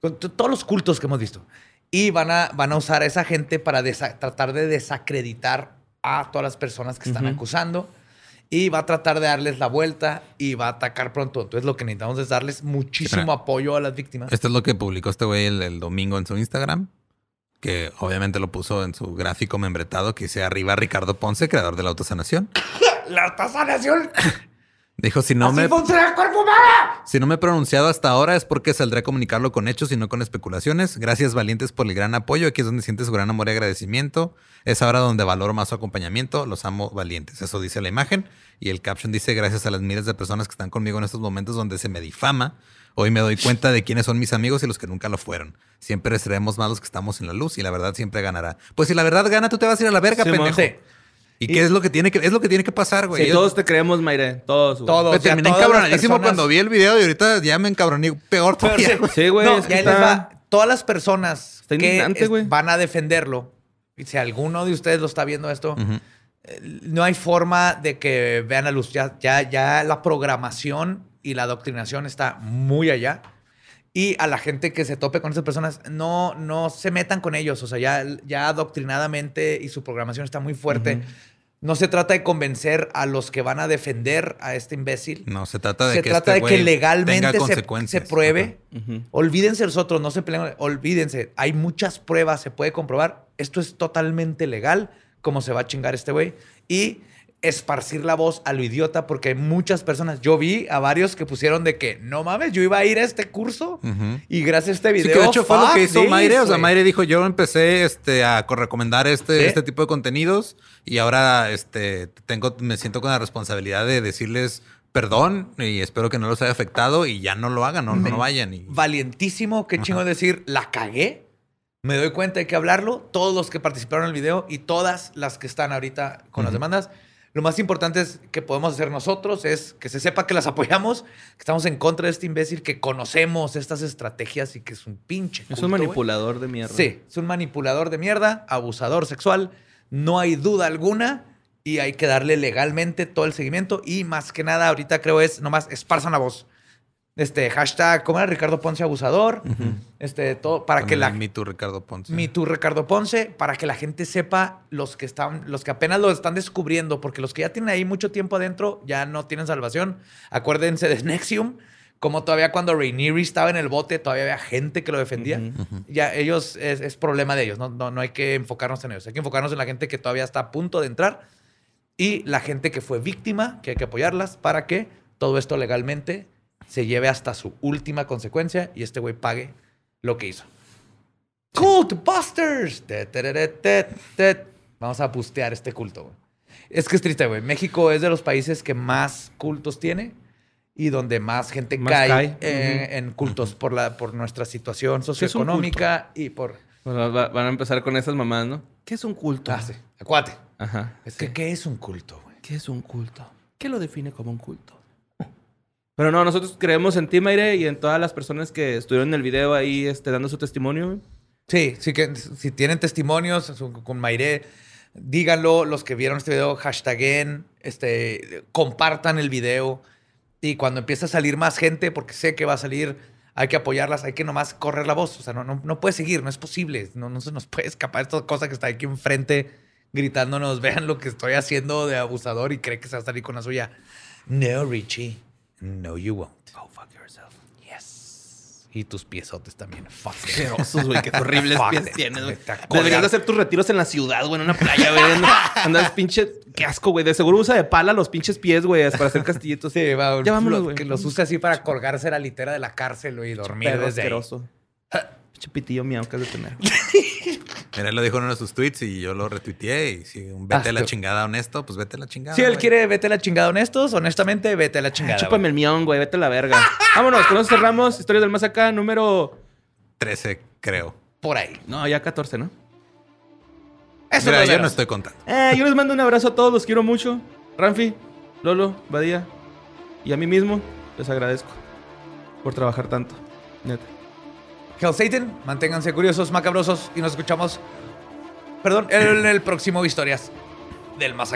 con todos los cultos que hemos visto. Y van a, van a usar a esa gente para tratar de desacreditar a todas las personas que están Ujú. acusando. Y va a tratar de darles la vuelta y va a atacar pronto. Entonces, lo que necesitamos es darles muchísimo apoyo a las víctimas. Esto es lo que publicó este güey el, el domingo en su Instagram. Que obviamente lo puso en su gráfico membretado que dice arriba Ricardo Ponce, creador de la autosanación. ¡La sanación! Dijo, si no, ¡Así me, funciona el cuerpo humano! si no me he pronunciado hasta ahora es porque saldré a comunicarlo con hechos y no con especulaciones. Gracias valientes por el gran apoyo. Aquí es donde siente su gran amor y agradecimiento. Es ahora donde valoro más su acompañamiento. Los amo valientes. Eso dice la imagen. Y el caption dice, gracias a las miles de personas que están conmigo en estos momentos donde se me difama. Hoy me doy cuenta de quiénes son mis amigos y los que nunca lo fueron. Siempre seremos más los que estamos en la luz y la verdad siempre ganará. Pues si la verdad gana, tú te vas a ir a la verga, Sí, pendejo. Sí. ¿Y, qué es lo que tiene que es lo que tiene que pasar, güey? Sí, Yo- todos te creemos, Mayre. Todos. güey. Todos. me o sea, terminé encabronadísimo personas- cuando vi el video y ahorita ya me encabroné peor todavía. sí. güey. Sí, güey. No, es que y está- va. Todas las personas Está que güey. van a defenderlo, y si alguno de ustedes lo está viendo esto, Ujú. eh, no hay forma de que vean la luz. Ya, ya, ya la programación y la adoctrinación está muy allá. Y a la gente que se tope con esas personas, no, no se metan con ellos. O sea, ya, ya adoctrinadamente y su programación está muy fuerte. No se trata de convencer a los que van a defender a este imbécil. No, se trata de se que trata este de güey que legalmente tenga se, consecuencias. se pruebe. Olvídense los otros, no se peleen. Olvídense. Hay muchas pruebas, se puede comprobar. Esto es totalmente legal, cómo se va a chingar este güey. Y esparcir la voz a lo idiota, porque hay muchas personas. Yo vi a varios que pusieron de que no mames, yo iba a ir a este curso Ujú. y gracias a este Sí, video. que de hecho fue lo que hizo this, Mayre. O sea. Mayre dijo, yo empecé este, a co- recomendar este, Sí. este tipo de contenidos y ahora este, tengo, me siento con la responsabilidad de decirles perdón y espero que no los haya afectado y ya no lo hagan, no, no vayan. Y, Valientísimo, qué chingo decir, la cagué. Me doy cuenta, hay que hablarlo. Todos los que participaron en el video y todas las que están ahorita con las Ujú. demandas. Lo más importante es que podemos hacer nosotros es que se sepa que las apoyamos, que estamos en contra de este imbécil, que conocemos estas estrategias y que es un pinche. Es un manipulador de mierda. Sí, es un manipulador de mierda, abusador sexual. No hay duda alguna y hay que darle legalmente todo el seguimiento. Y más que nada, ahorita creo es nomás esparzan la voz. Este hashtag, ¿cómo era? Ricardo Ponce abusador. Este, todo para que la. Me Too Ricardo Ponce. Me Too Ricardo Ponce, para que la gente sepa los que están, los que apenas lo están descubriendo, porque los que ya tienen ahí mucho tiempo adentro ya no tienen salvación. Acuérdense de Nexium, como todavía cuando Rainieri estaba en el bote, todavía había gente que lo defendía. Ya ellos es, es problema de ellos, ¿no? No, no hay que enfocarnos en ellos, hay que enfocarnos en la gente que todavía está a punto de entrar y la gente que fue víctima, que hay que apoyarlas para que todo esto legalmente se lleve hasta su última consecuencia y este güey pague lo que hizo. Cult Busters. Te, te, te, te, te. Vamos a bustear este culto, güey. Es que es triste, güey. México es de los países que más cultos tiene y donde más gente Más cae, cae. eh, Ujú. en cultos por, la, por nuestra situación socioeconómica y por... Bueno, va- van a empezar con esas mamás, ¿no? ¿Qué es un culto? Ah, sí. Acuate. Ajá. Es que, ¿qué es un culto, güey? ¿Qué es un culto? ¿Qué lo define como un culto? Pero no, nosotros creemos en ti, Mayre, y en todas las personas que estuvieron en el video ahí este, dando su testimonio. Sí, sí que si tienen testimonios con Maire, díganlo. Los que vieron este video, hashtaguen, este, compartan el video. Y cuando empiece a salir más gente, porque sé que va a salir, hay que apoyarlas, hay que nomás correr la voz. O sea, no, no, no puede seguir, no es posible. No, no se nos puede escapar esta cosa que está aquí enfrente gritándonos, vean lo que estoy haciendo de abusador y cree que se va a salir con la suya. No, Richie. No, you won't. Go fuck yourself. Yes. Y tus piesotes también. Fuck. Asquerosos, güey. Qué horribles pies tienes, güey. Deberías de hacer tus retiros en la ciudad, güey, en una playa, güey. Andas pinche... Qué asco, güey. De seguro usa de pala los pinches pies, güey, para hacer castillitos. Sí, va, Ya vámonos, güey. Que los use así para colgarse la litera de la cárcel güey, y dormir Perro desde asqueroso. Pinche pitillo miau que has de tener. Mira, él lo dijo en uno de sus tweets y yo lo retuiteé. Y si un vete a la chingada honesto, pues vete a la chingada. Si él güey. quiere, vete a la chingada honestos. Honestamente, vete a la chingada. Chúpame el mión, güey. Vete a la verga. Vámonos, con eso cerramos. Historias del más acá, número... 13, creo. güey. Por ahí. No, ya 14, ¿no? Eso Mira, lo yo no estoy contando. Eh, yo les mando un abrazo a todos, los quiero mucho. Ramfi, Lolo, Badía y a mí mismo les agradezco por trabajar tanto. Neta. Hell Satan, manténganse curiosos, macabrosos y nos escuchamos, perdón, en el próximo Historias del Más.